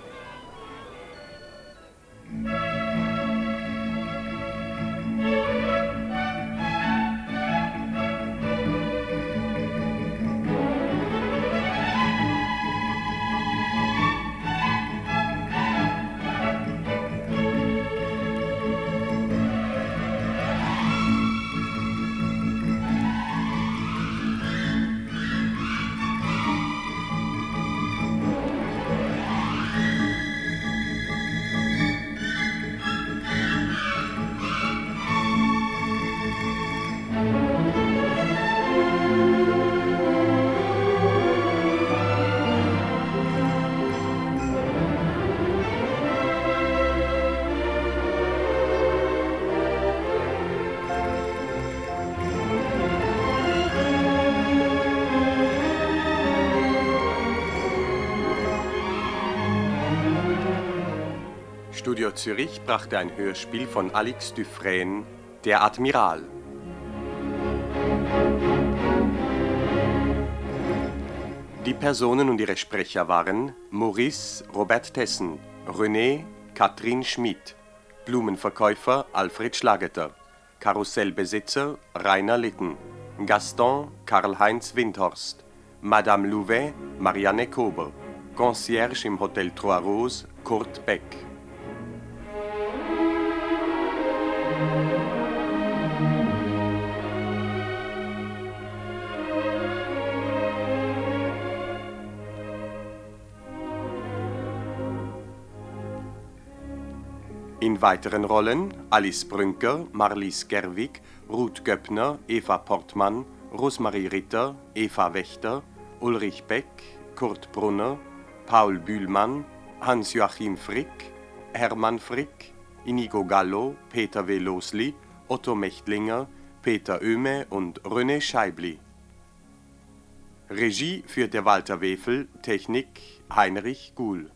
Studio Zürich brachte ein Hörspiel von Alex Dufresne, Der Admiral. Die Personen und ihre Sprecher waren Maurice Robert Tessen, René Katrin Schmidt, Blumenverkäufer Alfred Schlageter, Karussellbesitzer Rainer Litten, Gaston Karl-Heinz Windhorst, Madame Louvet Marianne Kober, Concierge im Hotel Trois Roses Kurt Beck. In weiteren Rollen Alice Brünker, Marlies Gerwig, Ruth Göppner, Eva Portmann, Rosmarie Ritter, Eva Wächter, Ulrich Beck, Kurt Brunner, Paul Bühlmann, Hans-Joachim Frick, Hermann Frick, Inigo Gallo, Peter W. Losli, Otto Mechtlinger, Peter Oehme und René Scheibli. Regie führte Walter Wefel, Technik Heinrich Guhl.